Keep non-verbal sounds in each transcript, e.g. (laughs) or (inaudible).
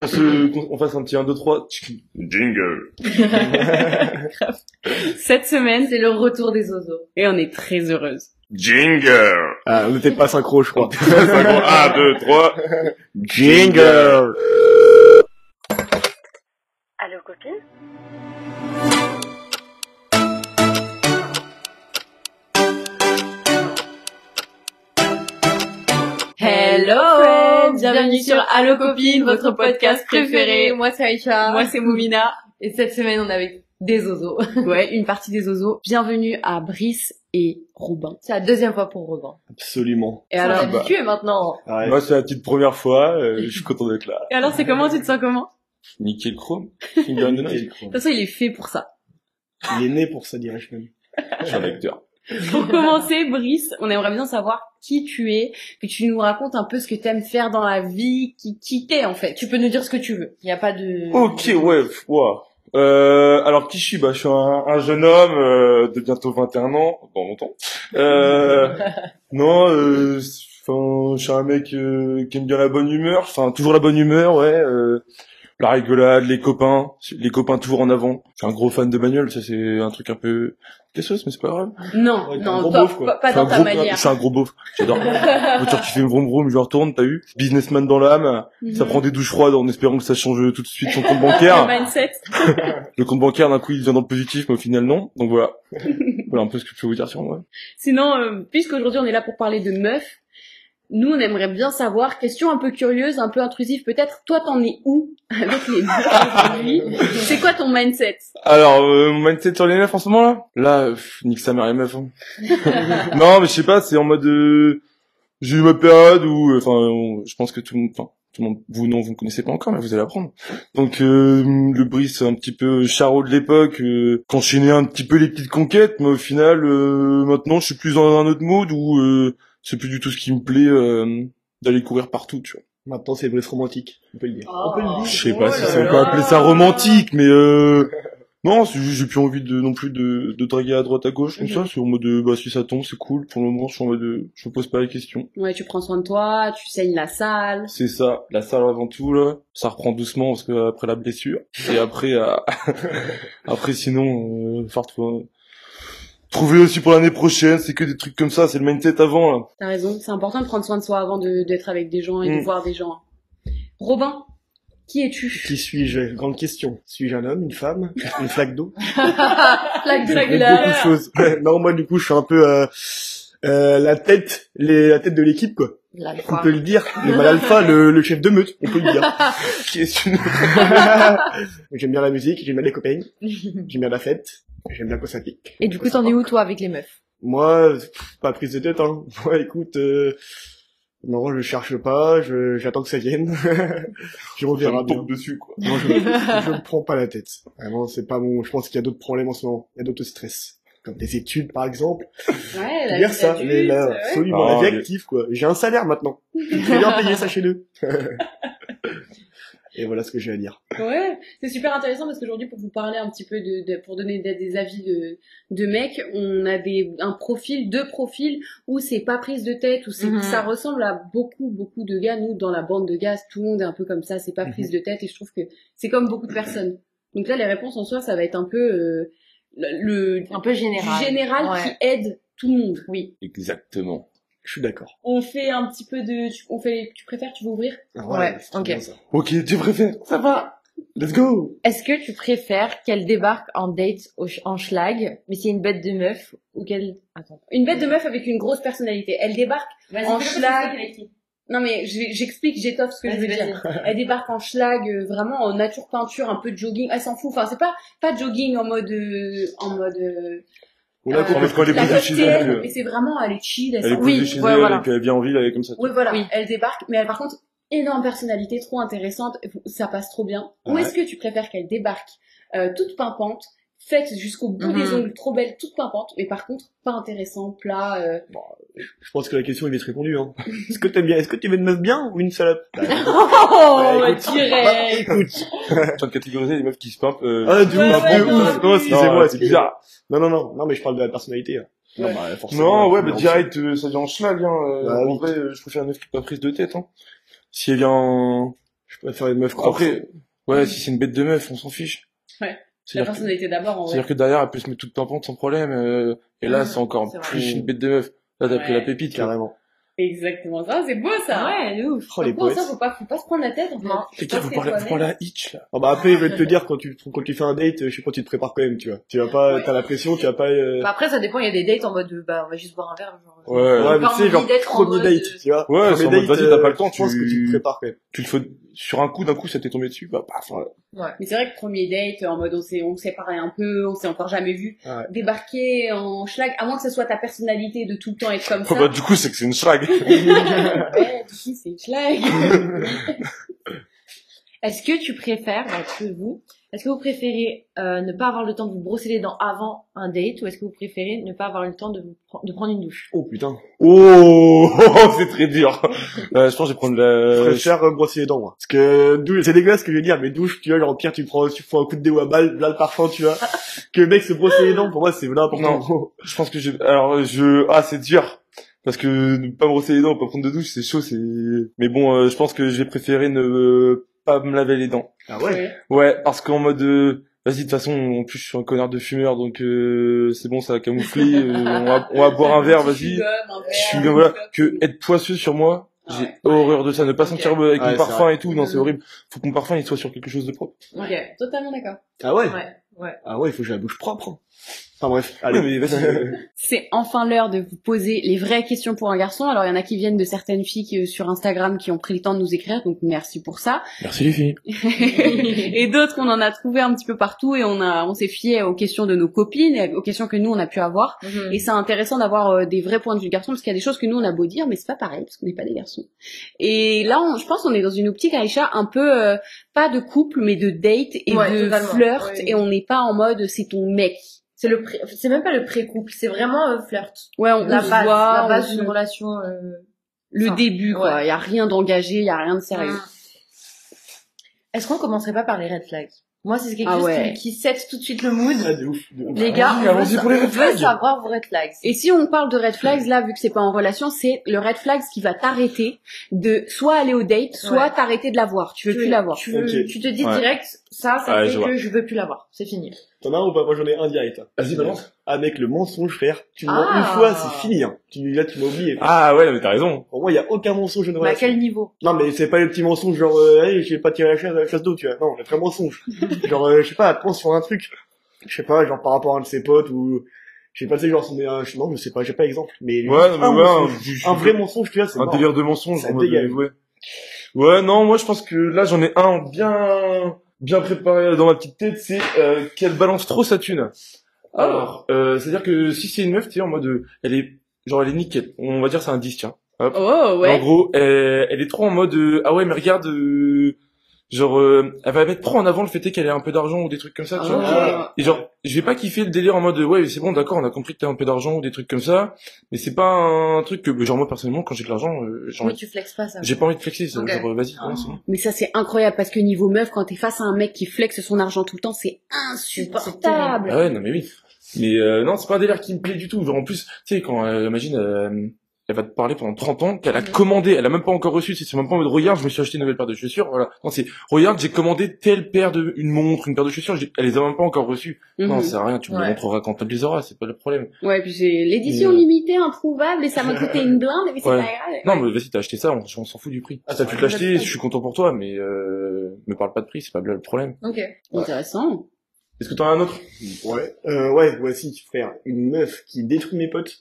On, se, on fasse un petit 1, 2, 3. Jingle. (laughs) Cette semaine, c'est le retour des oiseaux. Et on est très heureuse. Jingle. Ah, on n'était pas synchro, je crois. 1, 2, 3. Jingle Allô copine? Hello Bienvenue sur Allo Copine, votre podcast préféré. Moi c'est Aïcha. Moi c'est Moumina. Et cette semaine on est avec des oiseaux. (laughs) Ouais, une partie des oiseaux. Bienvenue à Brice et Robin. c'est la deuxième fois pour Robin. Absolument. Et alors, est habitué maintenant. Ouais. Moi, c'est la petite première fois. euh, je suis content d'être là. et alors c'est comment? Tu te sens comment? Nickel chrome. (laughs) The nose. De toute façon, il est fait pour ça. Il est né pour ça, dirais-je même. Je suis un acteur. (laughs) Pour commencer, Brice, on aimerait bien savoir qui tu es, que tu nous racontes un peu ce que t'aimes faire dans la vie, qui, qui t'es en fait. Tu peux nous dire ce que tu veux. Il n'y a pas de... Ok, ouais, ouah. Euh, alors qui je suis Bah, je suis un, un jeune homme euh, de bientôt 21 ans, dans longtemps. Euh, (laughs) non, euh, je suis un mec euh, qui aime bien la bonne humeur. Enfin, toujours la bonne humeur, ouais. La rigolade, les copains, les copains toujours en avant. Je suis un gros fan de bagnole, ça c'est un truc un peu cassos, mais c'est pas grave. Non, Ouais, non, gros pas, beauf, pas- pas Je suis un dans ta gros- manière. Je suis un gros beauf, j'adore. (laughs) Voiture qui fait vroom vroom, je retourne, t'as vu Businessman dans l'âme, ça Mhm. prend des douches froides en espérant que ça change tout de suite son compte (laughs) Le bancaire. mindset. (laughs) Le compte bancaire, d'un coup, il devient dans le positif, mais au final, non. Donc voilà. voilà un peu ce que je peux vous dire sur moi. Sinon, euh, puisqu'aujourd'hui on est là pour parler de meufs, nous on aimerait bien savoir, question un peu curieuse, un peu intrusive peut-être, toi t'en es où avec les aujourd'hui? C'est quoi ton mindset? Alors, euh, mon mindset sur les meufs en ce moment, là? Là, pff, nique sa mère les meufs. hein. (laughs) non, mais je sais pas, c'est en mode... euh, J'ai eu ma période où... euh, Enfin, je pense que tout le monde... Tout le monde... Vous, non, vous ne connaissez pas encore, mais vous allez apprendre. Donc, euh, le Brice, un petit peu charot de l'époque, euh, qu'enchaînait un petit peu les petites conquêtes, mais au final, euh, maintenant, je suis plus dans un autre mode où... c'est plus du tout ce qui me plaît euh, d'aller courir partout, tu vois. Maintenant, c'est Brice romantique. On peut le dire. Oh. On peut le dire. Je sais pas Oh si ça peut appeler ça romantique, mais euh... non, c'est juste j'ai plus envie de non plus de, de draguer à droite à gauche comme ça. C'est en mode de, bah si ça tombe c'est cool. Pour le moment je suis en mode de, je me pose pas la question. Ouais, tu prends soin de toi, tu saignes la salle. C'est ça, la salle avant tout là, ça reprend doucement parce que après la blessure et après euh, (laughs) après sinon euh, faire trouver aussi pour l'année prochaine, c'est que des trucs comme ça, c'est le mindset avant là. T'as raison, c'est important de prendre soin de soi avant de- d'être avec des gens et de Mm. voir des gens. Robin, qui es-tu? Qui suis-je? Grande question. Suis-je un homme, une femme, une flaque d'eau? (laughs) Flaque de Il y a glace. beaucoup de choses. non, moi, du coup, je suis un peu euh, euh, la tête, les, la tête de l'équipe, quoi. L'alpha. On peut le dire. Le mal alpha, le, le chef de meute, on peut le dire. (laughs) (laughs) J'aime bien la musique, j'aime bien les copains, j'aime bien la fête, j'aime bien quand ça pique. Et du coup t'en es où toi avec les meufs? Moi, pff, pas prise de tête, hein. (laughs) Moi, écoute, euh, non, je cherche pas, je, j'attends que ça vienne. (laughs) je je me bien. tombe dessus quoi. Non, je, je me prends pas la tête. Vraiment, c'est pas mon, je pense qu'il y a d'autres problèmes en ce moment. Il y a d'autres stress. Comme des études, par exemple. Ouais, dire ça, mais là, absolument, Ah, la vie mais- active, quoi. J'ai un salaire maintenant. (laughs) Très bien payé, sachez-le. Et voilà ce que j'ai à dire. Ouais, c'est super intéressant parce qu'aujourd'hui, pour vous parler un petit peu de, de- pour donner des, des avis de, de mecs, on a des, un profil, deux profils où c'est pas prise de tête, où c'est, Mhm. ça ressemble à beaucoup, beaucoup de gars. Nous, dans la bande de gaz, tout le monde est un peu comme ça, c'est pas Mhm. prise de tête et je trouve que c'est comme beaucoup de personnes. Donc là, les réponses en soi, ça va être un peu, euh, le, le- Un peu général. du général Ouais. qui aide tout le monde. Oui. Exactement. Je suis d'accord. On fait un petit peu de, tu- on fait, tu préfères, tu veux ouvrir? Ouais, ok. Ok, tu préfères? Ça va. Let's go. Est-ce que tu préfères qu'elle débarque en date au en schlag, mais c'est une bête de meuf, ou qu'elle... Attends. Une bête de meuf avec une grosse personnalité. Elle débarque en schlag. Non mais je- j'explique, j'étoffe ce que je veux dire. Elle débarque en schlag, euh, vraiment en nature peinture, un peu de jogging. Elle s'en fout. Enfin c'est pas pas jogging en mode euh, en mode euh, On a compris. quand elle est mais c'est vraiment elle est chill. Elle Elle est posée Oui, chez ouais, elle, voilà. et qu'elle vient en ville, elle est comme ça. Oui voilà. Oui. Elle débarque, mais elle par contre énorme personnalité, trop intéressante. Ça passe trop bien. Ou Ouais. est-ce que tu préfères qu'elle débarque euh, toute pimpante, faite jusqu'au bout Mhm. des ongles, trop belle, toute pimpante, mais par contre pas intéressant, plat. euh, Je pense que la question est vite répondue, hein. (laughs) Est-ce que t'aimes bien, est-ce que tu veux une meuf bien ou une salope? (laughs) Bah, Oh, bah, écoute. direct. Bah, (laughs) écoute. En train de catégoriser les meufs qui se pimpent. Euh... Ah, du Ouais, ouf, ouais, ouf. Non, excusez-moi, Non, c'est c'est bizarre. Non, non, non, non, mais je parle de la personnalité. hein. Non, Ouais. bah, forcément. Non, ouais, bah direct, euh, ça vient en schlag, hein. euh, Bah en oui. vrai, euh, je préfère une meuf qui est pas prise de tête, hein. Si elle vient en, Je préfère une meuf croque. Après, ouais, si c'est une bête de meuf, on s'en fiche. Ouais. La C'est-à-dire que, personnalité d'abord, en vrai. c'est-à-dire que derrière, elle peut se mettre toute pimpante sans problème, euh, et là, Mhm, c'est encore c'est vrai. plus une bête de meuf. Là, t'as pris la pépite. Carrément. Exactement ça, c'est beau ça. Ouais, de ouf. Oh, les poètes. ça, faut pas, faut pas se prendre la tête, en fait. Non. Les Faut gars, vous rester parlez, vous toi-même. parlez à Hitch, là. Ah bah après, je vais te dire, quand tu, quand tu fais un date, je sais pas, tu te prépares quand même, tu vois. Tu vas pas, Ouais. t'as la pression, tu vas pas, euh... Bah après, ça dépend, il y a des dates en mode, de, bah, on va juste boire un verre, genre. Ouais. ouais, mais pas tu sais, genre, premier date, euh, tu vois. Ouais, c'est en mode, vas-y, t'as pas le temps, euh, pense tu- que tu te prépares quand même. Tu le fais sur un coup, d'un coup, ça t'est tombé dessus, bah, paf, ouais. Mais c'est vrai que premier date, en mode on s'est, on s'est parlé un peu, on s'est encore jamais vu. Ouais. Débarquer en schlag, à moins que ce soit ta personnalité de tout le temps être comme Oh, ça. bah, du coup, c'est que c'est une schlag. (laughs) ouais, du coup, c'est schlag. (laughs) Est-ce que tu préfères, bah, que vous, est-ce que vous préférez euh, ne pas avoir le temps de vous brosser les dents avant un date ou est-ce que vous préférez ne pas avoir le temps de, vous pre- de prendre une douche? Oh putain. Oh, (laughs) c'est très dur. Euh, je pense que je vais prendre Je la... préfère euh, brosser les dents, moi. Parce que, douche, c'est dégueulasse ce que je veux dire, mais douche, tu vois, genre, pire, tu prends, tu prends un coup de déo à balle, là, le parfum, tu vois. (laughs) que le mec se brosse les dents, pour moi, c'est vraiment important. Je pense que je... Alors, je... Ah, c'est dur. Parce que ne pas me brosser les dents, pas prendre de douche, c'est chaud, c'est... Mais bon, euh, je pense que je vais préférer ne euh, pas me laver les dents. Ah ouais? Ouais, parce qu'en mode... euh, Vas-y, de toute façon, en plus, je suis un connard de fumeur, donc euh, c'est bon, ça va camoufler. euh, on, va, on va (laughs) boire un verre, vas-y. Je suis voilà. Que être poisseux sur moi, Ah j'ai ouais. horreur de ça. Ne pas sentir avec Ouais, mon parfum vrai. et tout, non, c'est Mhm. horrible. Faut que mon parfum, il soit sur quelque chose de propre. Ok, totalement d'accord. Ah ouais? Ouais, ouais. Ah ouais, il faut que j'ai la bouche propre. Enfin bref, Allez, vas-y. (laughs) C'est enfin l'heure de vous poser les vraies questions pour un garçon. Alors, il y en a qui viennent de certaines filles qui, euh, sur Instagram qui ont pris le temps de nous écrire, donc merci pour ça. (laughs) Merci les filles. et d'autres, on en a trouvé un petit peu partout et on a, on s'est fié aux questions de nos copines, et aux questions que nous, on a pu avoir. Mhm. Et c'est intéressant d'avoir euh, des vrais points de vue garçons parce qu'il y a des choses que nous on a beau dire mais c'est pas pareil parce qu'on n'est pas des garçons. Et là on, je pense qu'on est dans une optique Aïcha un peu euh, pas de couple mais de date et Ouais, de totalement. flirt Oui. et on n'est pas en mode c'est ton mec. C'est le pré... c'est même pas le pré-couple, c'est vraiment euh, flirt. Ouais, on, La on se base, voit, la base se- d'une relation. euh, le Enfin, début quoi. ouais. Il y a rien d'engagé, il y a rien de sérieux. Mm. Est-ce qu'on commencerait pas par les red flags? Moi, c'est quelque Ah chose ouais. qui, qui set tout de suite le mood. Ah, de ouf. de ouf. Les gars, on veut, pour les red flags. savoir vos red flags. Et si on parle de red flags, là, vu que c'est pas en relation, c'est le red flag qui va t'arrêter de soit aller au date, soit Ouais. t'arrêter de la voir. Tu veux tu, plus la voir. Tu, veux- tu te dis Ouais. direct, ça, ça Ouais, fait je vois. que je veux plus la voir. C'est fini. T'en as un ou pas? Moi, j'en ai un direct, là. Vas-y, balance. Ah, mec, le mensonge, frère. Tu me mens Ah. une fois, c'est fini, hein. Tu, là, tu m'as oublié. Ah ouais, mais t'as raison. Pour moi, il y a aucun mensonge Mais à relation. quel niveau? Non, mais c'est pas le petit mensonge genre, euh, hey, je vais pas tirer la chasse, la chasse d'eau, tu vois. Non, le vrai mensonge. (laughs) genre, euh, je sais pas, elle pense sur un truc. Je sais pas, genre par rapport à un de ses potes ou, je sais pas, tu sais, genre, son, un, je- non, je sais pas, j'ai pas exemple. Mais Ouais, non, un, mais ouais, mensonge, un- je- un vrai mensonge, tu vois, c'est un mort. délire de mensonge. Ça en mode, dégage. ouais. ouais, non, moi je pense que là j'en ai un bien bien préparé dans ma petite tête, c'est euh, qu'elle balance trop sa thune. Alors, euh, c'est-à-dire que si c'est une meuf, tu sais, en mode, euh, elle est, genre elle est nickel. On va dire c'est un 10, tiens. Hop. Oh En ouais. gros, elle, elle est trop en mode, euh, ah ouais, mais regarde, euh, genre, euh, elle va mettre trop en avant le fait qu'elle a un peu d'argent ou des trucs comme ça, tu vois. Ah. Et genre, je vais pas kiffer le délire en mode ouais, c'est bon, d'accord, on a compris que t'as un peu d'argent ou des trucs comme ça, mais c'est pas un truc que genre moi personnellement quand j'ai de l'argent, euh, j'ai Oui, envie- tu flexes pas ça. j'ai pas envie de flexer, ça, Ok. genre vas-y, Ah. bon. Mais ça c'est incroyable parce que niveau meuf, quand t'es face à un mec qui flexe son argent tout le temps, c'est insupportable. Ah ouais, non mais oui. Mais euh, non, c'est pas un délire qui me plaît du tout. Genre en plus, tu sais quand euh, imagine euh, elle va te parler pendant 30 ans, qu'elle a commandé, elle a même pas encore reçu, c'est c'est même pas en mode regarde, je me suis acheté une nouvelle paire de chaussures, voilà. Non, c'est regarde, j'ai commandé telle paire de une montre, une paire de chaussures, j'ai- elle les a même pas encore reçues. Non, Mhm. c'est rien, tu me Ouais. montreras quand elle les auras, c'est pas le problème. Ouais, puis c'est l'édition Mais, euh, limitée, introuvable, et ça m'a coûté une blinde, mais c'est Ouais. pas grave. Non, mais vas-y, t'as acheté ça, on, on s'en fout du prix. Ah, t'as pu te l'acheter, je suis content pour toi, mais euh, me parle pas de prix, c'est pas le problème. Ok. Intéressant. Est-ce que t'en as un autre? Ouais, euh, ouais, si, frère. Une meuf qui détruit mes potes.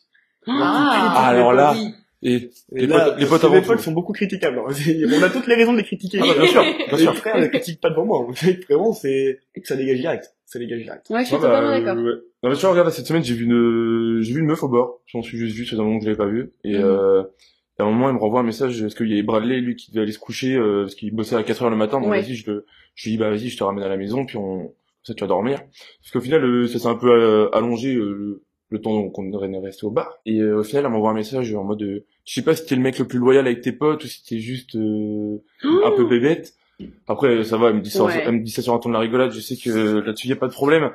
Ah, alors là, et Et les là, potes, les que avant tout. sont beaucoup critiquables. hein. (laughs) On a toutes les raisons de les critiquer. Ah bah, bien sûr, (laughs) bien sûr. frère, ne critique pas devant moi. (laughs) Vraiment, c'est, ça dégage direct. Ça dégage direct. Ouais, je suis Ouais, bah, totalement euh, d'accord. ouais. Non mais tu vois, regarde, cette semaine j'ai vu une, j'ai vu une meuf au bord. J'en suis juste vu, c'est un moment que je l'avais pas vu. Et Mhm. euh, à un moment, il me renvoie un message parce qu'il y avait Bradley, lui, qui devait aller se coucher euh, parce qu'il bossait à 4 heures le matin. Donc Ouais. vas-y, je le, je lui dis bah vas-y, je te ramène à la maison, puis on, ça tu vas dormir. Parce qu'au final, euh, ça s'est un peu euh, allongé euh, le, le temps qu'on devrait rester au bar. Et euh, au final, elle m'envoie un message en mode, euh, je sais pas si t'es le mec le plus loyal avec tes potes ou si t'es juste euh, un peu bébête. Après, ça va, elle me dit ça, Ouais. elle me dit ça sur un ton de la rigolade. Je sais que là-dessus y a pas de problème.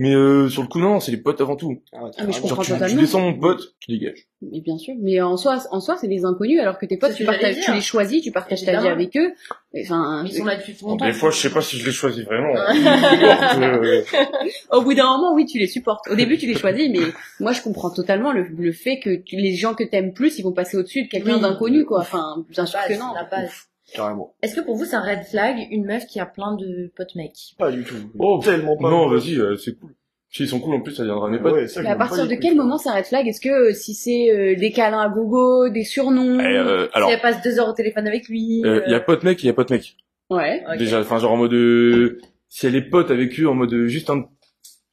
Mais euh, sur le coup, non, c'est les potes avant tout. Ah, Ah, mais je carrément. Genre, comprends tu, tu descends mon pote, tu dégages. Mais bien sûr. Mais en soi, en soi, c'est des inconnus, alors que tes potes, tu partages, les choisis, tu partages ta vie avec eux. Enfin, Ils sont là depuis longtemps. Des fois, je sais pas si je les choisis vraiment. Ouais. Euh, (laughs) au bout d'un moment, oui, tu les supportes. Au début, tu les choisis, mais moi, je comprends totalement le, le fait que tu- les gens que t'aimes plus, ils vont passer au-dessus de quelqu'un Oui. d'inconnu, quoi. Enfin, bien sûr que non. la base. Carrément. Est-ce que pour vous c'est un red flag une meuf qui a plein de potes mecs? Pas du tout. Oh, tellement pas. non, vas-y, euh, c'est cool. Si ils sont cool, en plus, ça viendra à mes potes. Ouais, ça, Mais à partir de quel moment c'est un red flag? Est-ce que euh, si c'est euh, des câlins à gogo, des surnoms Eh, euh, alors, Si elle passe deux heures au téléphone avec lui. il euh, y a pote mec et il y a pote mec. Ouais. ok. Déjà, enfin, genre en mode, euh, si elle est pote avec eux, en mode euh, juste un,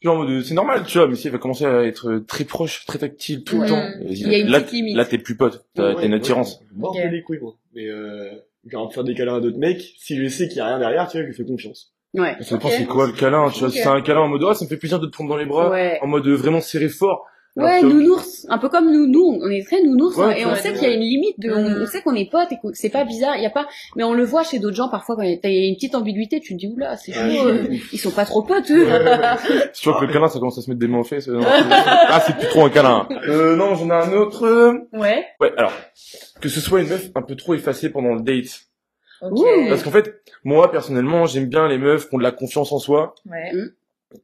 genre en mode, c'est normal, tu vois, mais si elle va commencer à être très proche, très tactile tout Ouais. le temps, Il y a une là, petite limite. là, t'es plus pote, t'as Ouais, une attirance. je m'en Ok. bats les couilles, moi. Mais genre, faire des câlins à d'autres mecs, si je sais qu'il y a rien derrière, tu vois, je lui fais confiance. Ouais. Ça dépend Ok. c'est quoi le câlin, tu vois, si c'est un câlin en mode, ah, ça me fait plaisir de te prendre dans les bras, Ouais. en mode euh, vraiment serré fort. Ouais, que- nounours, un peu comme nous, nous, on est très nounours, Ouais, hein, et on ouais, sait ouais. qu'il y a une limite de, on, Mhm. on sait qu'on est potes et que c'est pas bizarre, il y a pas, mais on le voit chez d'autres gens parfois quand il y a une petite ambiguïté, tu te dis oula, c'est chaud, Ouais. euh, ils sont pas trop potes eux. Si tu vois que le câlin, ça commence à se mettre des mains aux fesses, euh, non, c'est- ah, c'est plus trop un câlin. Euh, non, j'en ai un autre. Ouais. Ouais, alors, que ce soit une meuf un peu trop effacée pendant le date. Ok. Ouh. Parce qu'en fait, moi, personnellement, j'aime bien les meufs qui ont de la confiance en soi Ouais.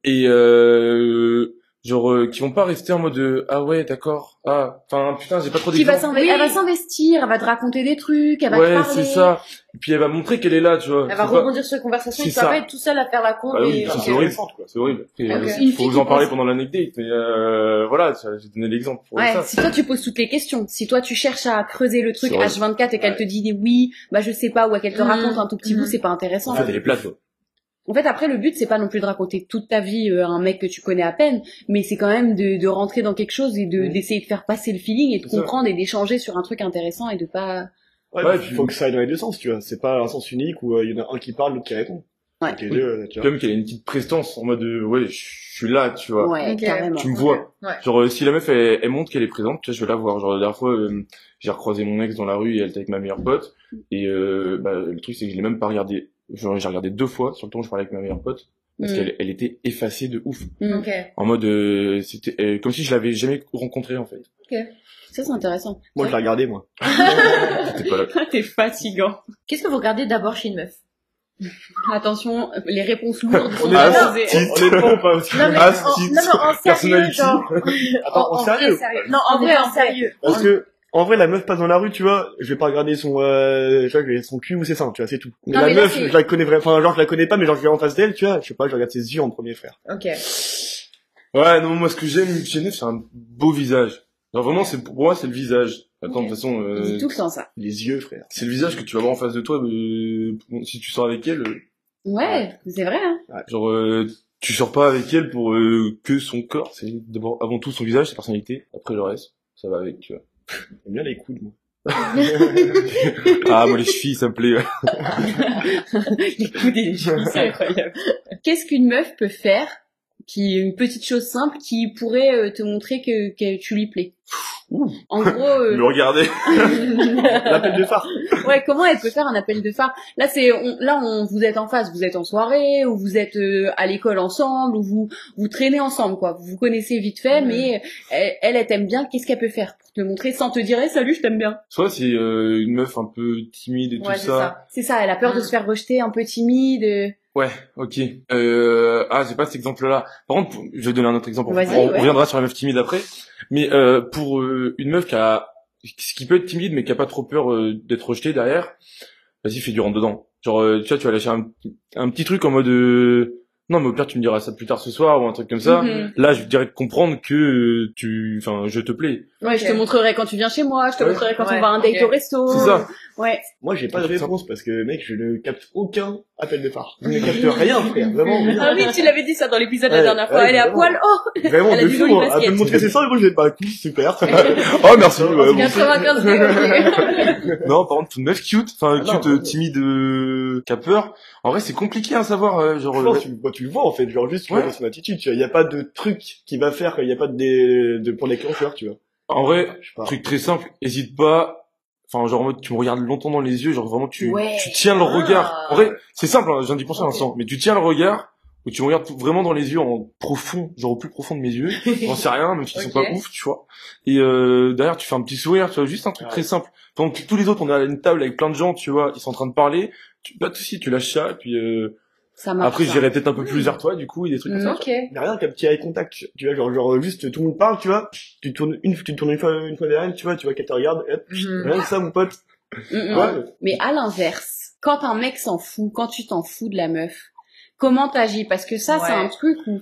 et euh, genre euh, qui vont pas rester en mode euh, ah ouais, d'accord. Ah, enfin putain, j'ai pas trop Qui va Oui. Elle va s'investir, elle va te raconter des trucs, elle va te Ouais, parler. c'est ça. Et puis elle va montrer qu'elle est là, tu vois. Elle va pas- rebondir sur la conversation, C'est tu vas pas être tout seul à faire la con. Bah oui, et... c'est horrible. C'est horrible. Après, Ok. euh, faut vous en parler pense- pendant l'anecdote, mais euh, voilà, j'ai donné l'exemple pour Ouais, ça. si toi tu poses toutes les questions, si toi tu cherches à creuser le truc C'est vrai. H24 et qu'elle te dit des oui, bah je sais pas, ou qu'elle te Mhm. raconte un tout petit bout, Mhm. c'est pas intéressant. En fait, elle est plate. En fait, après, le but, c'est pas non plus de raconter toute ta vie euh, à un mec que tu connais à peine, mais c'est quand même de, de rentrer dans quelque chose et de Mhm. d'essayer de faire passer le feeling et de ça. comprendre et d'échanger sur un truc intéressant et de pas... Ouais, Ouais, puis faut que ça aille dans les deux sens, tu vois. C'est pas un sens unique où euh, il y en a un qui parle, l'autre qui répond. Ouais. Donc les deux, euh, tu vois. Comme qu'elle a une petite prestance en mode ouais, je suis là, tu vois. Ouais, Ok. carrément. Tu me vois. Ouais. Genre euh, si la meuf elle, elle montre qu'elle est présente, tu vois, je vais la voir. Genre la dernière fois, euh, j'ai recroisé mon ex dans la rue et elle était avec ma meilleure pote. Et euh, bah, le truc c'est que je l'ai même pas regardé. Genre, j'ai regardé deux fois sur le temps où je parlais avec ma meilleure pote parce Mm. qu'elle elle était effacée de ouf. Mm. Ok. En mode euh, c'était euh, comme si je l'avais jamais rencontrée en fait. Ça, c'est intéressant. Moi, je l'ai regardé, moi. (laughs) Pas là. T'es fatigant. Qu'est-ce que vous regardez d'abord chez une meuf? Attention, les réponses (laughs) lourdes sont On est posées. si. honnêtement, pas aussi. Non mais, Ah, en, non, mais en sérieux, personnalité. genre. Attends, en, vrai, sérieux. Non, en vrai, en sérieux. Parce que, en vrai, la meuf passe dans la rue, tu vois, je vais pas regarder son, euh, je vais son cul ou ses seins, tu vois, c'est tout. Mais Non, la mais là, meuf, je la connais vraiment, enfin, genre, je la connais pas, mais genre, je vais en face d'elle, tu vois, je sais pas, je regarde ses yeux en premier, frère. Ok. Ouais, non, moi ce que j'aime chez meuf, c'est un beau visage. Genre vraiment, c'est pour moi, c'est le visage. Attends, de toute façon, On euh, dit tout le temps ça. Les yeux, frère. c'est le visage que tu vas voir en face de toi. euh, si tu sors avec elle, euh, Ouais, c'est vrai. Hein. genre euh, tu sors pas avec elle pour euh, que son corps. C'est d'abord avant tout son visage, sa personnalité. Après le reste, ça va avec. Tu vois. J'aime bien les coudes, moi. (laughs) Ah moi les chevilles, ça me plaît. (laughs) les coudes et les chevilles, c'est incroyable. (laughs) Qu'est-ce qu'une meuf peut faire qui une petite chose simple qui pourrait euh, te montrer que, que tu lui plais En gros, (laughs) euh, Me regarder. (laughs) L'appel de phare. ouais, comment elle peut faire un appel de phare? Là, c'est on, là, on vous êtes en face, vous êtes en soirée, ou vous êtes euh, à l'école ensemble, ou vous vous traînez ensemble, quoi. Vous vous connaissez vite fait, mais elle, elle, elle t'aime bien. Qu'est-ce qu'elle peut faire pour te montrer sans te dire Eh, salut, je t'aime bien? Soit c'est euh, une meuf un peu timide et tout Ouais, c'est ça. ça. C'est ça. Elle a peur de se faire rejeter, un peu timide. Ouais, ok. Euh, ah, j'ai pas cet exemple-là. Par contre, je vais donner un autre exemple. On ouais. reviendra sur la meuf timide après. Mais euh, pour euh, une meuf qui a, qui peut être timide mais qui a pas trop peur euh, d'être rejetée derrière, vas-y, fais du rentre dedans. Genre, euh, tu vois, tu vas lâcher un, un petit truc en mode, non, mais au pire, tu me diras ça plus tard ce soir ou un truc comme ça. Mhm. Là, je dirais comprendre que tu, enfin, je te plais. Ouais, je te montrerai quand tu viens chez moi, je te Ouais. montrerai quand Ouais, on va à un date ok. au resto. C'est ça. Ouais. Moi, j'ai pas de réponse parce que, mec, je ne capte aucun appel de phare. Je ne capte (laughs) rien, frère. Vraiment, rien. Ah oui, tu l'avais dit ça dans l'épisode Ouais, la dernière fois. ouais, Elle est à poil. Oh, (laughs) Vraiment, Elle a de du fou, hein. Elle peut me montrer ses seins et moi, j'ai pas, cool, super. (laughs) oh, merci. ouais, bon. 95 degrés. Non, par contre, une meuf cute, enfin, Ah non, cute, euh, timide, euh, qui a peur. En vrai, c'est compliqué à savoir, euh, genre, Je euh, pense, tu, bah, tu le vois, en fait. Genre, juste, tu vois dans son attitude, tu vois. Il y a pas de truc qui va faire qu'il y a pas de, de, pour déclencheur, tu vois. En vrai, truc très simple, hésite pas. Enfin, genre, en mode, tu me regardes longtemps dans les yeux, genre vraiment, tu, Ouais. tu tiens le Ah. regard. En vrai, c'est simple, hein, j'en dis pour ça l'instant, mais tu tiens le regard, où tu me regardes vraiment dans les yeux en profond, genre au plus profond de mes yeux, (laughs) j'en sais rien, même s'ils sont Ok. pas ouf, tu vois. Et euh, derrière, tu fais un petit sourire, tu vois, juste un truc Ouais. très simple. Pendant que tous les autres, on est à une table avec plein de gens, tu vois, ils sont en train de parler, tu, pas de soucis, tu lâches ça, et puis euh, Ça marche. après, j'irai peut-être un peu plus vers toi, du coup, et des trucs comme ça. Ok. Mais rien qu'un petit eye contact, tu vois, genre, genre, juste, tout le monde parle, tu vois, tu tournes une, tu te tournes une fois, une fois derrière, tu vois, tu vois qu'elle te regarde, et hop, Mhm. rien que ça, mon pote. Mm, mm. Ouais. Mais à l'inverse, quand un mec s'en fout, quand tu t'en fous de la meuf, comment t'agis? Parce que ça, c'est un truc où...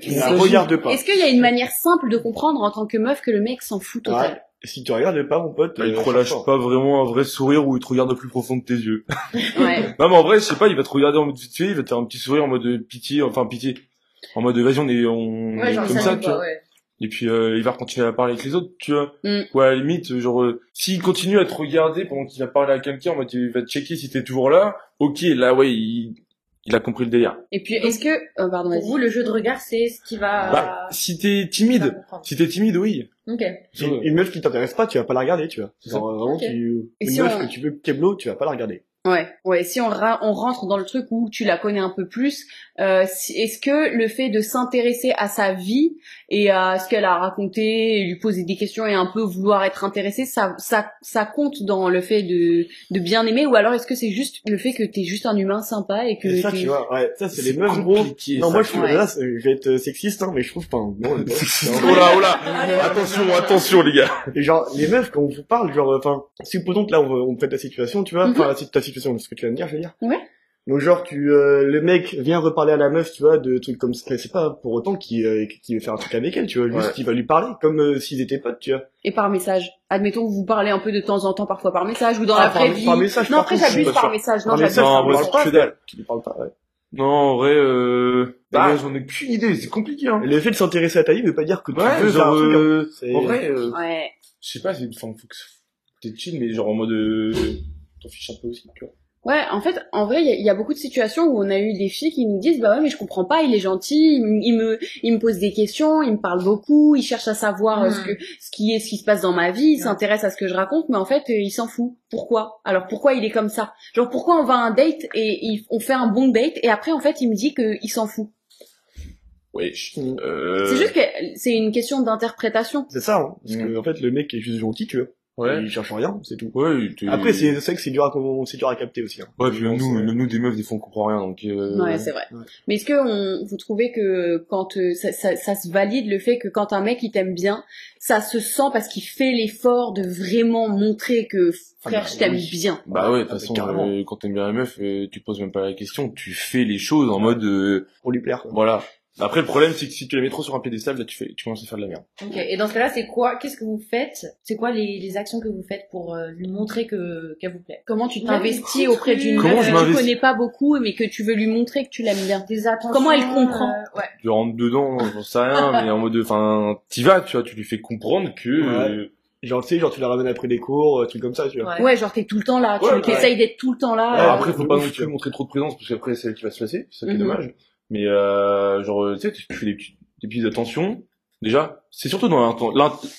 Tu ne la regardes pas. Est-ce qu'il y a une manière simple de comprendre en tant que meuf que le mec s'en fout total? Ouais. Et si tu regardes pas, mon pote, Bah, il te euh, relâche franchement, pas vraiment un vrai sourire où il te regarde au plus profond de tes yeux. (laughs) Ouais. Non, mais en vrai, je sais pas, il va te regarder en mode vite fait, il va te faire un petit sourire en mode pitié, enfin pitié. En mode vas-y, on est, on Ouais, est genre comme ça, tu vois. ouais. Et puis euh, il va continuer à parler avec les autres, tu vois. Mm. Ou à la limite, genre, euh, s'il continue à te regarder pendant qu'il va parler à quelqu'un, en mode il va te checker si t'es toujours là, ok, là ouais, il, il a compris le délire. Et puis, est-ce que... euh, pardon, Pour vous, le jeu de regard, c'est ce qui va. Bah, si t'es timide, si t'es timide, oui. Ok. Une, une meuf qui t'intéresse pas, tu vas pas la regarder, tu vois. Genre, vraiment, Ok. tu, Et une si meuf on- que tu veux keblo, tu vas pas la regarder. Ouais, ouais. Si on, ra- on rentre dans le truc où tu la connais un peu plus, euh, si- est-ce que le fait de s'intéresser à sa vie et à ce qu'elle a raconté, et lui poser des questions et un peu vouloir être intéressé, ça, ça, ça compte dans le fait de, de bien aimer, ou alors est-ce que c'est juste le fait que t'es juste un humain sympa et que Et ça, t'es- tu vois, ouais, ça, c'est les meufs, gros. Non, ça. moi, je suis, Ouais. là, c'est- je vais être sexiste, hein, mais je trouve pas, non, oh là, oh là, attention, attention les gars. Et genre, les meufs, quand on vous parle, genre, enfin, supposons que là, on, on fait ta situation, tu vois, Mhm. enfin, ta situation, ce que tu viens de dire, je veux dire. Ouais. Donc, genre, tu, euh, le mec vient reparler à la meuf, tu vois, de trucs comme ça, mais c'est pas pour autant qu'il, euh, veut faire un truc avec elle, tu vois, juste Ouais. qu'il va lui parler, comme euh, s'ils étaient potes, tu vois. et par message. Admettons que vous parlez un peu de temps en temps, parfois par message ou dans Ah, la vraie vie. par message, non, après j'abuse par message. Non, Par j'abuse message, Non, par en vrai, message. parle pas, ouais. Non, en vrai, euh, Bah. bah, j'en ai qu'une idée, c'est compliqué, hein. Le fait de s'intéresser à ta vie veut pas dire que tu Ouais, veux faire genre, un truc, hein. euh, en vrai, euh, Ouais. je sais pas, c'est, enfin, faut que t'es chill, mais genre en mode, euh, t'en fiches un peu aussi, tu vois. Ouais, en fait, en vrai, il y, a- il y a beaucoup de situations où on a eu des filles qui nous disent, bah ouais, mais je comprends pas, il est gentil, il, me- il me, il me pose des questions, il me parle beaucoup, il cherche à savoir euh, ce que, ce qui est, ce qui se passe dans ma vie, il Ouais. s'intéresse à ce que je raconte, mais en fait, euh, il s'en fout. Pourquoi? Alors pourquoi il est comme ça? Genre pourquoi on va à un date et il- on fait un bon date et après en fait il me dit qu'il s'en fout? Mm. Euh... C'est juste que c'est une question d'interprétation. C'est ça, hein. Parce Mm. que, en fait, le mec est juste gentil, tu vois. Ouais. Il cherche rien, c'est tout. Ouais, Après, c'est c'est vrai que c'est dur à, c'est dur à capter aussi, hein. Ouais, puis même Je nous, même nous, des meufs, des fois, on comprend rien, donc, euh... Ouais, c'est vrai. Ouais. Mais est-ce que on, vous trouvez que quand euh, ça, ça, ça se valide le fait que quand un mec il t'aime bien, ça se sent parce qu'il fait l'effort de vraiment montrer que Ah frère bah je t'aime oui. bien? Bah ouais, de toute Ah, façon, euh, quand t'aimes bien la meuf, euh, tu poses même pas la question, tu fais les choses en mode, euh, Pour lui plaire, quoi. voilà. Après, le problème, c'est que si tu la mets trop sur un piédestal, là, tu fais, tu commences à faire de la merde. Ok. Et dans ce cas-là, c'est quoi Qu'est-ce que vous faites? C'est quoi les, les actions que vous faites pour euh, lui montrer que qu'elle vous plaît? Comment tu t'investis auprès d'une Comment meuf que tu connais pas beaucoup mais que tu veux lui montrer que tu l'aimes bien? Des attentions. Comment elle comprend? euh, Ouais. Tu rentres dedans, j'en sais rien, (laughs) mais en mode, enfin, t'y vas, tu vois, tu lui fais comprendre que, euh, Genre, tu sais, genre, tu la ramènes après des cours, euh, trucs comme ça, tu vois. Ouais. Ouais, genre t'es tout le temps là, Ouais, tu ouais. essayes d'être tout le temps là. Alors après, faut pas non tu plus montrer trop de présence, parce qu'après, c'est elle qui va se lasser, c'est ça qui est Mhm. dommage. Mais, euh, genre, tu sais, tu fais des, petits- des petites attentions. Déjà, c'est surtout dans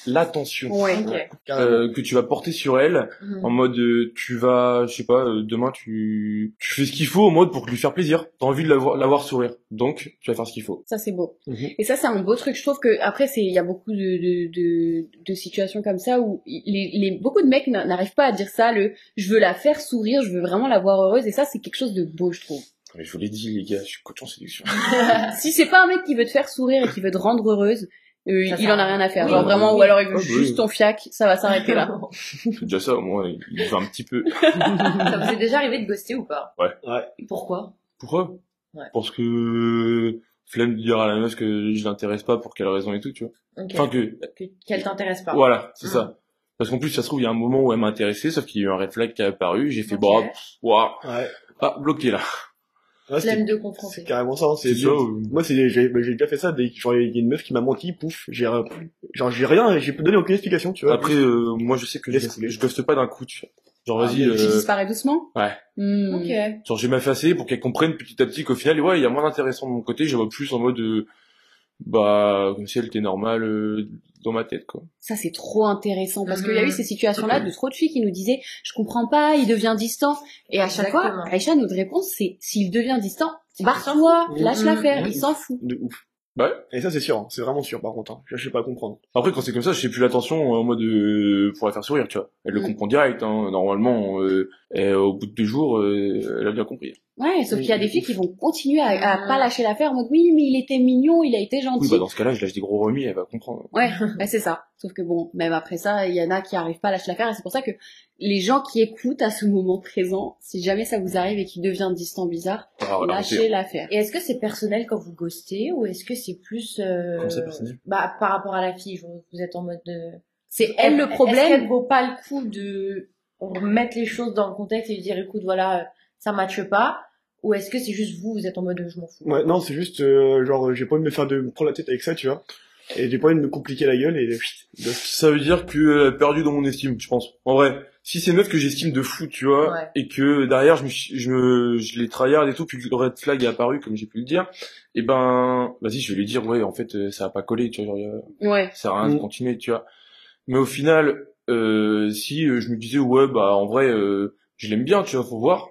l'attention. Ouais. Ok. Carrément. euh, que tu vas porter sur elle Mhm. en mode euh, tu vas je sais pas euh, demain tu tu fais ce qu'il faut en mode pour lui faire plaisir t'as envie de la voir, la voir sourire donc tu vas faire ce qu'il faut Ça c'est beau. Mhm. Et ça c'est un beau truc. Je trouve que après c'est il y a beaucoup de de, de de situations comme ça où les, les beaucoup de mecs n'a- n'arrivent pas à dire ça. Le je veux la faire sourire, je veux vraiment la voir heureuse. Et ça c'est quelque chose de beau je trouve. Mais je vous l'ai dit les gars je suis coach en séduction (laughs) (laughs) si c'est pas un mec qui veut te faire sourire et qui veut te rendre heureuse, euh, Ça il en a rien à faire. Genre vraiment oui. ou alors il veut Ah, oui. juste ton fiac, ça va s'arrêter là. (laughs) c'est déjà ça au moins il veut un petit peu Ça vous est déjà arrivé de ghoster ou pas? Ouais. Ouais. Pourquoi? Pourquoi Ouais. parce que flemme de dire à la meuf que je l'intéresse pas pour quelle raison et tout tu vois Ok. enfin que Que- Qu'elle t'intéresse pas. voilà c'est Mhm. ça parce qu'en plus ça se trouve il y a un moment où elle m'a intéressé sauf qu'il y a eu un red flag qui est apparu j'ai fait Ok. bon waouh Ouais. ah bloqué là C'est Flemme de c'est confronter. carrément ça, hein, c'est c'est ça euh, Moi, c'est, j'ai, bah, j'ai déjà fait ça, dès que, genre, il y a une meuf qui m'a menti, pouf, j'ai, genre, j'ai rien, j'ai donné aucune explication, tu vois. après euh, moi je sais que je, Laisse je ghoste pas d'un coup tu vois genre Ah, vas-y mais Tu euh, disparais doucement. ouais Hmm. Ok. Genre, je vais m'effacer pour qu'elle comprenne petit à petit qu'au final, ouais, il y a moins d'intéressant de mon côté, je vois plus en mode, euh, bah, comme si elle était normale, euh, dans ma tête, quoi. Ça, c'est trop intéressant parce qu'il y a eu Mhm. ces situations-là de trop de filles qui nous disaient, je comprends pas, il devient distant. Et à chaque Exactement. fois, Aïcha, notre réponse, c'est, s'il devient distant, barre-toi, lâche Mhm. l'affaire, il s'en fout. De ouf. Ouais. Et ça, c'est sûr, hein. c'est vraiment sûr, par contre. Hein. Je sais pas comprendre. Après, quand c'est comme ça, je fais plus l'attention en mode euh, pour la faire sourire, tu vois. Elle le Mm. comprend direct, hein. Normalement, euh, et au bout de deux jours, euh, elle a bien compris. Ouais, sauf qu'il y a des filles qui vont continuer à, à pas lâcher l'affaire en mode, oui, mais il était mignon, il a été gentil. Oui, bah dans ce cas-là, je lâche des gros remis, elle va comprendre. Ouais, (laughs) bah c'est ça. Sauf que bon, même après ça, il y en a qui arrivent pas à lâcher l'affaire et c'est pour ça que les gens qui écoutent à ce moment présent, si jamais ça vous arrive et qu'il devient distant bizarre, Ah, lâchez l'affaire. Et est-ce que c'est personnel quand vous ghostez ou est-ce que c'est plus euh, Comment c'est personnel? bah par rapport à la fille, vous êtes en mode de C'est elle le Est-ce qu'elle problème. vaut pas le coup de remettre les choses dans le contexte et lui dire écoute voilà ça matche pas? Ou est-ce que c'est juste vous vous êtes en mode je m'en fous? Ouais, non, c'est juste, euh, genre, j'ai pas envie de me faire de me prendre la tête avec ça, tu vois. Et j'ai pas envie de me compliquer la gueule et Ça veut dire qu'elle a perdu dans mon estime, je pense. En vrai, si c'est une meuf que j'estime de fou, tu vois, Ouais. et que derrière je me, je me, je les tryhard et tout, puis que le red flag est apparu, comme j'ai pu le dire, et ben, vas-y, je vais lui dire, ouais, en fait, euh, ça a pas collé, tu vois, genre, a- Ouais. ça sert à rien de Mm. continuer, tu vois. Mais au final, euh, si euh, je me disais, ouais, bah, en vrai, euh, je l'aime bien, tu vois, faut voir.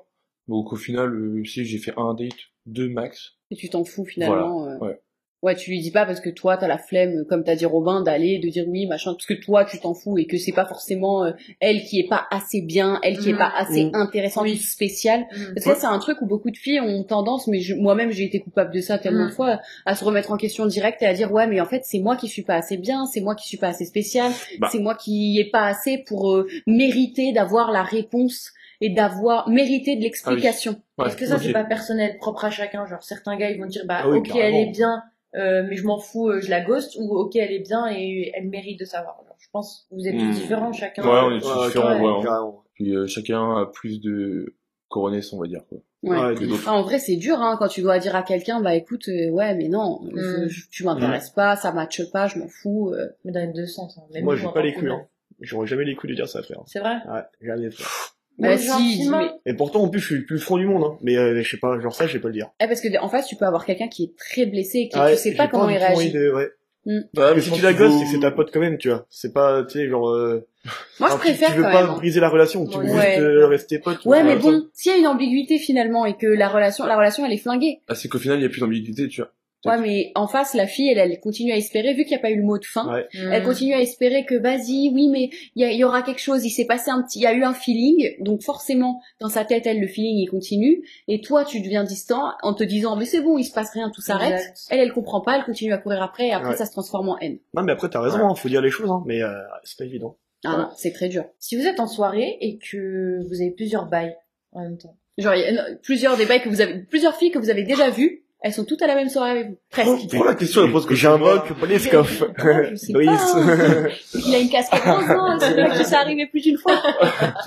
Donc au final, euh, si j'ai fait un date, deux max. Et tu t'en fous finalement. euh. ouais. Ouais, tu lui dis pas parce que toi t'as la flemme, comme t'as dit Robin, d'aller de dire oui machin, parce que toi tu t'en fous et que c'est pas forcément euh, elle qui est pas assez bien, elle qui est Mhm. pas assez Mhm. intéressante Oui. ou spéciale. Mhm. Parce que ça, c'est un truc où beaucoup de filles ont tendance, mais moi-même j'ai été coupable de ça tellement Mm. de fois, à se remettre en question direct et à dire ouais mais en fait c'est moi qui suis pas assez bien, c'est moi qui suis pas assez spéciale, Bah. c'est moi qui est pas assez pour euh, mériter d'avoir la réponse et d'avoir mérité de l'explication. Ouais, est-ce que ça c'est pas personnel propre à chacun genre certains gars ils vont dire bah Ah oui, ok carrément. elle est bien euh, mais je m'en fous euh, je la ghost ou ok elle est bien et elle mérite de savoir Alors, je pense que vous êtes Hmm. différents chacun Ouais, on est tous Ouais, différents, ouais. Puis euh, chacun a plus de coronesses, on va dire, quoi. Ouais. Ouais. Ah, en vrai, c'est dur hein, quand tu dois dire à quelqu'un, bah écoute, euh, ouais, mais non, Mm. je- tu m'intéresses pas, ça matche pas, je m'en fous. euh. mais dans les deux sens hein. Même Moi, j'ai pas les couilles, hein. J'aurais jamais les couilles de dire ça, frère. c'est vrai? Ouais, jamais, frère. Bah si, mais- Et pourtant, en plus, je suis le plus franc du monde, hein. Mais, euh, je sais pas, genre ça, je sais pas le dire. Eh, parce que en face, tu peux avoir quelqu'un qui est très blessé et qui Ouais, tu sais pas comment il réagit. ouais. Ouais, Mais je si tu la gosses, c'est que c'est ta pote quand même, tu vois. C'est pas, tu sais, genre, euh... (laughs) Moi, je alors, tu- préfère Tu veux quand pas même. briser la relation, tu veux juste euh, rester pote. Ouais, mais bon, s'il y a une ambiguïté finalement et que la relation, la relation, elle est flinguée. Ah, c'est qu'au final, il y a plus d'ambiguïté, tu vois. Ouais, mais en face, la fille, elle, elle continue à espérer, vu qu'il n'y a pas eu le mot de fin. Ouais. Elle Mm. continue à espérer que vas-y, oui, mais il y, aura quelque chose. Il s'est passé un petit, il y a eu un feeling, donc forcément dans sa tête, elle le feeling il continue. Et toi, tu deviens distant en te disant mais c'est bon, il se passe rien, tout s'arrête. Elle, elle comprend pas, elle continue à courir après, et après Ouais. ça se transforme en haine. Non, mais après, t'as raison, hein. Faut dire les choses, hein. Mais, euh, c'est pas évident. Ah Ouais. non, c'est très dur. si vous êtes en soirée et que vous avez plusieurs bails en même temps Genre il y a non, plusieurs débats que vous avez, plusieurs filles que vous avez déjà vues, elles sont toutes à la même soirée avec vous, presque. Pourquoi la question, elle pose que J'ai un Poliskov. Je sais pas. hein. Il a une casquette rose, hein, c'est vrai que ça arrivait plus d'une fois.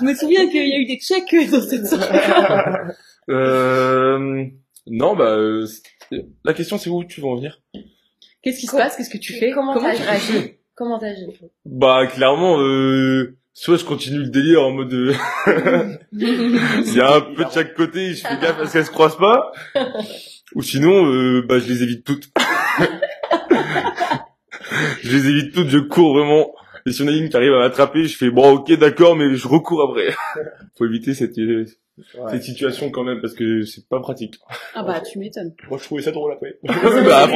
Je me souviens qu'il y a eu des checks dans cette soirée. Euh, non, bah, euh, la question, c'est où tu veux en venir? Qu'est-ce qui se passe? Qu'est-ce que tu fais? Comment Comment t'as tu réagi? réagis comment t'agis Bah, clairement, euh, soit je continue le délire en mode, euh, (laughs) il y a un peu de chaque côté, je fais gaffe à ce qu'elles se croisent pas. (laughs) Ou sinon, euh, bah, je les évite toutes. (laughs) je les évite toutes, je cours vraiment. Et si on a une qui arrive à m'attraper, je fais bon, ok, d'accord, mais je recours après. Faut éviter cette, euh, Ouais. cette situation quand même parce que c'est pas pratique. Ah bah tu m'étonnes. Moi, je trouvais ça drôle, après. bah, c'est très (laughs) ah,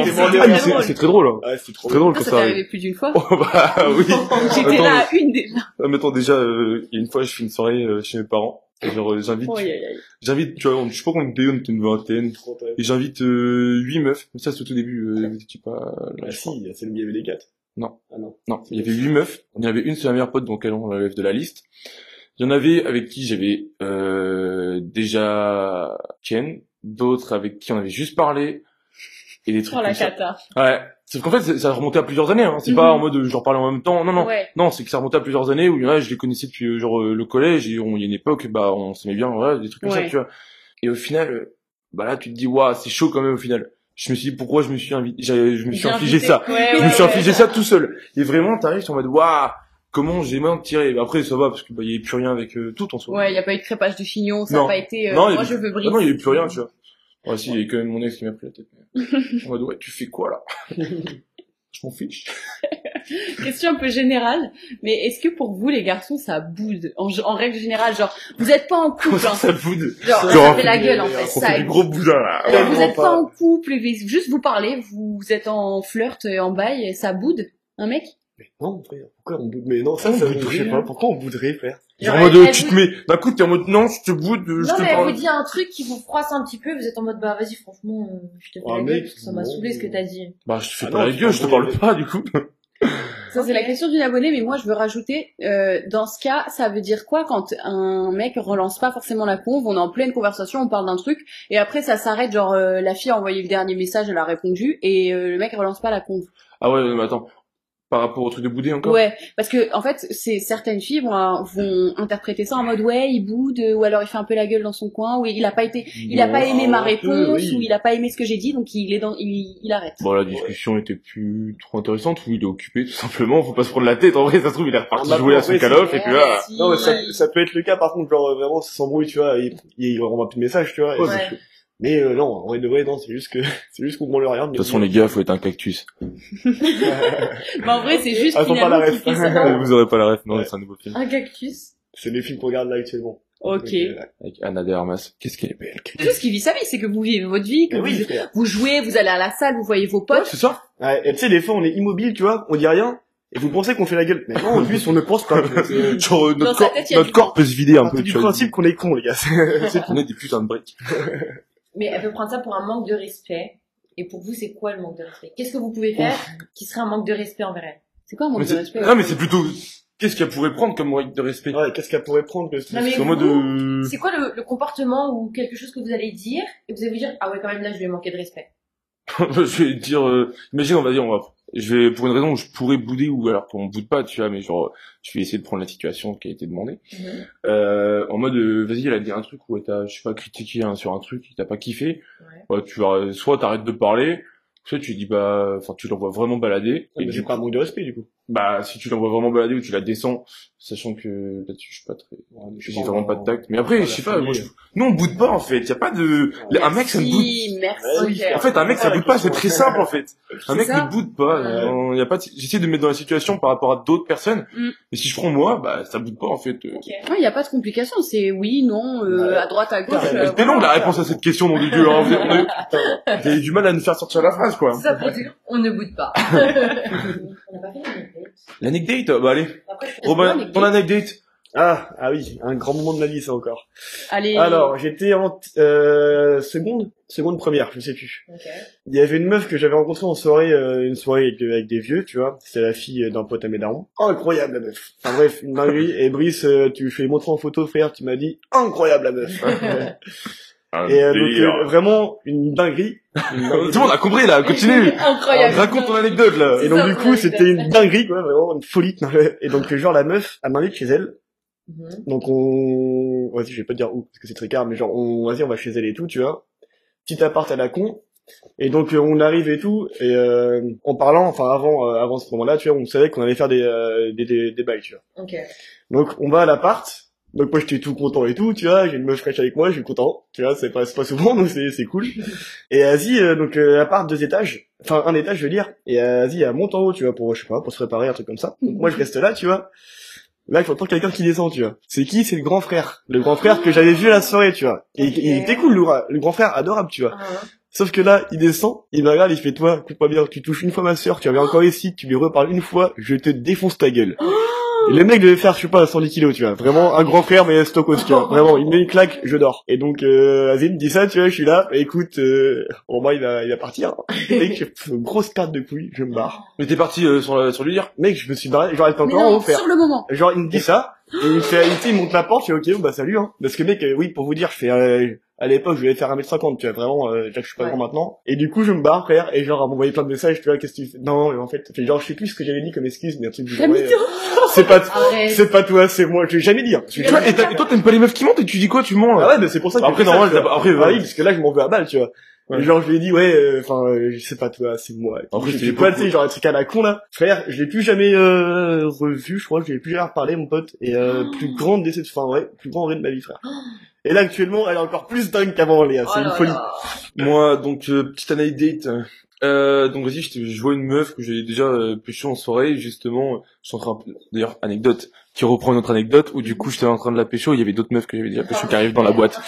c'est drôle. c'est très drôle. Hein. C'est trop très drôle Ah, quand ça ça t'est arrivé plus d'une fois. (laughs) Oh, bah oui. (laughs) J'étais là à une déjà. Ah, mais attends, déjà, euh, il y a une fois, je fais une soirée euh, chez mes parents. Et genre, euh, j'invite, Oh, aïe, aïe, aïe. j'invite, tu vois, on- je sais pas combien de pays, on était une vingtaine. Et j'invite euh, huit meufs. Mais ça, c'est au tout début. Euh, étiez pas là, Ah, si, c'est le il y avait les quatre. Non. Ah non. Non, il y avait huit meufs. Il y en avait une, c'est ma meilleure pote, donc elle, on l'enlève de la liste. Il y en avait avec qui j'avais euh, déjà Ken, d'autres avec qui on avait juste parlé, et des trucs Oh la comme ça. cata. Ouais. Sauf qu'en fait, ça remontait à plusieurs années. Hein. C'est Mhm. pas en mode euh, je leur parlais en même temps. Non, non. Ouais. Non, c'est que ça remontait à plusieurs années où il y en a, je les connaissais depuis euh, genre euh, le collège et on, il y a une époque, bah on s'aimait bien, voilà, des trucs comme ça, tu vois. Et au final, bah là tu te dis waouh, c'est chaud quand même au final. Je me suis dit pourquoi je me suis invité, je me suis infligé ça. Ouais, je ouais, me suis infligé ça tout seul. Et vraiment, t'arrives, en mode waouh, comment j'ai main tiré. Après ça va parce que bah il y avait plus rien avec euh, tout en soi. Ouais, il y a pas eu de crépage de chignon, ça Non. a pas été. euh, Non, moi je veux Ah briser. non, il y avait plus rien, tu vois. Ouais, si, il y avait quand même mon ex qui m'a pris la tête. (laughs) mode ouais, tu fais quoi là? Je m'en fiche. (laughs) Question un peu générale, mais est-ce que pour vous les garçons ça boude? En, en règle générale, genre vous êtes pas en couple, Ça, hein, ça boude? genre ça Genre, fait la gueule en fait, On ça. fait du gros boudin, là. Vous Vraiment êtes pas pas. en couple, juste vous parlez, vous êtes en flirt, et en bail, ça boude un mec? Mais non, frère, pourquoi on boude Mais non, ça, On ça, bouderait, je sais hein. pas, pourquoi on bouderait, frère? Genre en mode, elle- elle tu te mets, d'un coup, t'es en mode, non, je te boude, je Non, te mais elle vous dit un truc qui vous froisse un petit peu, vous êtes en mode, bah, vas-y, franchement, euh, je te fais Ah, la mec, gueule, parce que ça m'a saoulé ce que t'as dit. Bah, je te fais Ah pas non, la gueule, je te parle pas, du coup. Ça, c'est la question d'une abonnée, mais moi, je veux rajouter, euh, dans ce cas, ça veut dire quoi quand un mec relance pas forcément la conve, on est en pleine conversation, on parle d'un truc, et après, ça s'arrête, genre, euh, la fille a envoyé le dernier message, elle a répondu, et euh, le mec relance pas la conve. Ah ouais, mais attends. Par rapport au truc de bouder encore? Ouais, parce que, en fait, c'est, certaines filles vont, vont interpréter ça en mode, ouais, il boude, ou alors il fait un peu la gueule dans son coin, ou il a pas été, il a Bon, pas aimé ma peu, réponse, oui. ou il a pas aimé ce que j'ai dit, donc il est dans, il, il arrête. Bon, la discussion était plus trop intéressante, ou il est occupé, tout simplement, faut pas se prendre la tête, en vrai, ça se trouve, il est reparti jouer à son ouais, Call c'est- of, et puis là, Si. Non, mais ça, ça peut être le cas, par contre, genre, vraiment, ça s'embrouille, tu vois, il, il renvoie plus de messages, tu vois. Ouais, Ouais. Mais euh, non, en vrai de vrai, non, c'est juste que, (laughs) c'est juste qu'on branle rien. de toute façon, les gars, faut être un cactus. Mais (laughs) en vrai, c'est juste Attends pas la ref. (laughs) ça. Vous aurez pas la ref, non, Ouais. c'est un nouveau film. Un cactus. c'est les films qu'on regarde là actuellement. Ok. Euh, Avec Anna de Armas. Qu'est-ce qu'elle est belle. Tout ce qui vit sa vie, c'est que vous vivez votre vie, que mais oui, vous, jouez, vous allez à la salle, vous voyez vos Ouais, potes. c'est ça. Ouais, et tu sais, des fois, on est immobile, tu vois, on dit rien, et vous pensez qu'on fait la gueule. Mais non, en plus, on ne pense pas. Genre, euh, Dans notre corps, tête, notre peut se vider un peu, du principe qu'on est con, les gars. C'est- c'est- On est des putains de briques. Mais elle peut prendre ça pour un manque de respect. Et pour vous, c'est quoi le manque de respect? Qu'est-ce que vous pouvez faire qui serait un manque de respect envers elle? C'est quoi un manque Mais de c'est- respect? Non, mais c'est plutôt, qu'est-ce qu'elle pourrait prendre comme règle de respect? Ouais, qu'est-ce qu'elle pourrait prendre que C'est quoi le, le comportement ou quelque chose que vous allez dire et vous allez vous dire ah ouais quand même là je lui ai manqué de respect. (laughs) je vais dire, euh, imagine, on va dire, on va, je vais, pour une raison où je pourrais bouder ou alors qu'on boude pas, tu vois, mais genre, je vais essayer de prendre la situation qui a été demandée. Euh, en mode, euh, vas-y, elle a dit un truc où elle t'a, je sais pas, critiqué hein, sur un truc, il t'a pas kiffé. Ouais. Ouais, tu vas, soit t'arrêtes de parler, soit tu dis bah, enfin, tu l'envoies vraiment balader. Ouais, et mais du J'ai coup, pas un manque de respect, du coup. Bah, si tu l'envoies vraiment balader ou tu la descends, sachant que là-dessus, je suis pas très, Je j'ai vraiment pas de tact. Mais après, je sais pas, moi, je... nous on boude pas en fait. Y a pas de, un mec ça ne boude. Merci. En fait, un mec ça boude pas, c'est très simple en fait. Un mec ça. ne boude pas. Ouais. Non, y a pas. de- J'essaie de me mettre dans la situation par rapport à d'autres personnes. Mm. Mais si je prends moi, bah ça boude pas en fait. Euh. Ouais, il y a pas de complication, c'est oui, non, euh, Ouais. à droite, à gauche. Ouais, euh, C'était long la réponse à cette question, nom de Dieu. Hein. Avez- Vous avez du mal à nous faire sortir la phrase quoi. Ça pour dire on ne boude pas. (laughs) on n'a pas fait l'anecdote. L'anecdote, bah allez. Après Robin, ton anecdote. Ah, ah oui, un grand moment de ma vie, ça encore. Allez. Alors, j'étais en euh, seconde, seconde première, je sais plus. Ok. Il y avait une meuf que j'avais rencontrée en soirée, euh, une soirée avec, avec des vieux, tu vois. C'était la fille d'un pote à mes darons. Incroyable la meuf. Enfin bref, une dinguerie. Et Brice, euh, tu fais montrer en photo, frère, tu m'as dit incroyable la meuf. (laughs) Et euh, donc euh, vraiment une dinguerie. Dinguerie. Tout le monde a compris là. Continue. (laughs) Incroyable. Raconte ton anecdote là. Et donc du coup, c'était une dinguerie, quoi, vraiment une folie. Et donc genre la meuf, elle m'invite chez elle. Mhm. Donc on, vas-y, je vais pas te dire où parce que c'est très car, mais genre on, vas-y, on va chez elle et tout, tu vois. Petit appart à la con. Et donc euh, on arrive et tout, et euh, en parlant, enfin avant, euh, avant ce moment-là, tu vois, on savait qu'on allait faire des, euh, des, des, des bails, tu vois. Ok. Donc on va à l'appart. Donc moi j'étais tout content et tout, tu vois, j'ai une meuf fraîche avec moi, je suis content, tu vois, c'est pas pas souvent (laughs) donc c'est c'est cool. Et Asie euh, donc euh, appart deux étages, enfin un étage je veux dire, et Asie elle monte en haut, tu vois, pour je sais pas, pour se préparer un truc comme ça. Donc moi je reste là, tu vois. Là, je entends quelqu'un qui descend, tu vois. C'est qui? C'est le grand frère. Le grand frère que j'avais vu à la soirée, tu vois. Et il était cool, le, le grand frère, adorable, tu vois. Ah, Sauf que là, il descend, il me regarde, il fait toi, écoute pas bien, tu touches une fois ma sœur, tu reviens encore ici, tu lui reparles une fois, je te défonce ta gueule. (gasps) (gasps) Et le mec devait faire, je sais pas, 110 kilos, tu vois. Vraiment un grand frère, mais stokos, tu vois. Vraiment, il met une claque, je dors. Et donc, euh, Azim me dit ça, tu vois, je suis là, écoute, euh, bon, moi, il va, il va partir. (laughs) Mec, je fais une grosse carte de couilles, je me barre. Mais t'es parti euh, sur, la- sur lui dire. Mec, je me suis barré, genre, elle était Mais encore non, sur le moment. Genre, il me dit ça, et il fait, il, il monte la porte, je fais, ok, bon, bah, salut, hein. Parce que, mec, euh, oui, pour vous dire, je fais, euh, à l'époque, je voulais faire 1m50, tu vois, vraiment, euh, déjà que je suis pas Ouais. grand maintenant. Et du coup, je me barre, frère, et genre, elle m'envoyait plein de messages, tu vois, qu'est-ce que tu fais? Non, mais en fait, fait, genre, je sais plus ce que j'avais dit comme excuse, mais un truc du genre, ouais, euh, c'est pas, c'est pas toi, c'est moi, je vais jamais dire. Tu vois, et, toi t'aimes pas les meufs qui montent et tu dis quoi Tu mens Ah là ouais, mais c'est pour ça que Après, normal, après, Ah oui, parce que là, je m'en veux à balle, tu vois. Ouais. Genre, je lui ai dit, ouais, euh, enfin, euh, je sais pas toi, c'est moi. C'était sais quoi, pas tu sais, genre, un truc à la con, là. Frère, je l'ai plus jamais, euh, revu, je crois je l'ai plus jamais reparlé, mon pote. Et, euh, plus grande décès de, enfin, ouais, plus grand vrai de ma vie, frère. Et là, actuellement, elle est encore plus dingue qu'avant, Léa. C'est Oh une folie. Moi, donc, euh, petite anecdote. Euh, donc vas-y, je, vois une meuf que j'ai déjà euh, en soirée, justement, je suis en train, d'ailleurs, anecdote, qui reprend une autre anecdote, où du coup, j'étais en train de la pécho, il y avait d'autres meufs que j'avais déjà pécho qui arrivent dans la (laughs) boîte.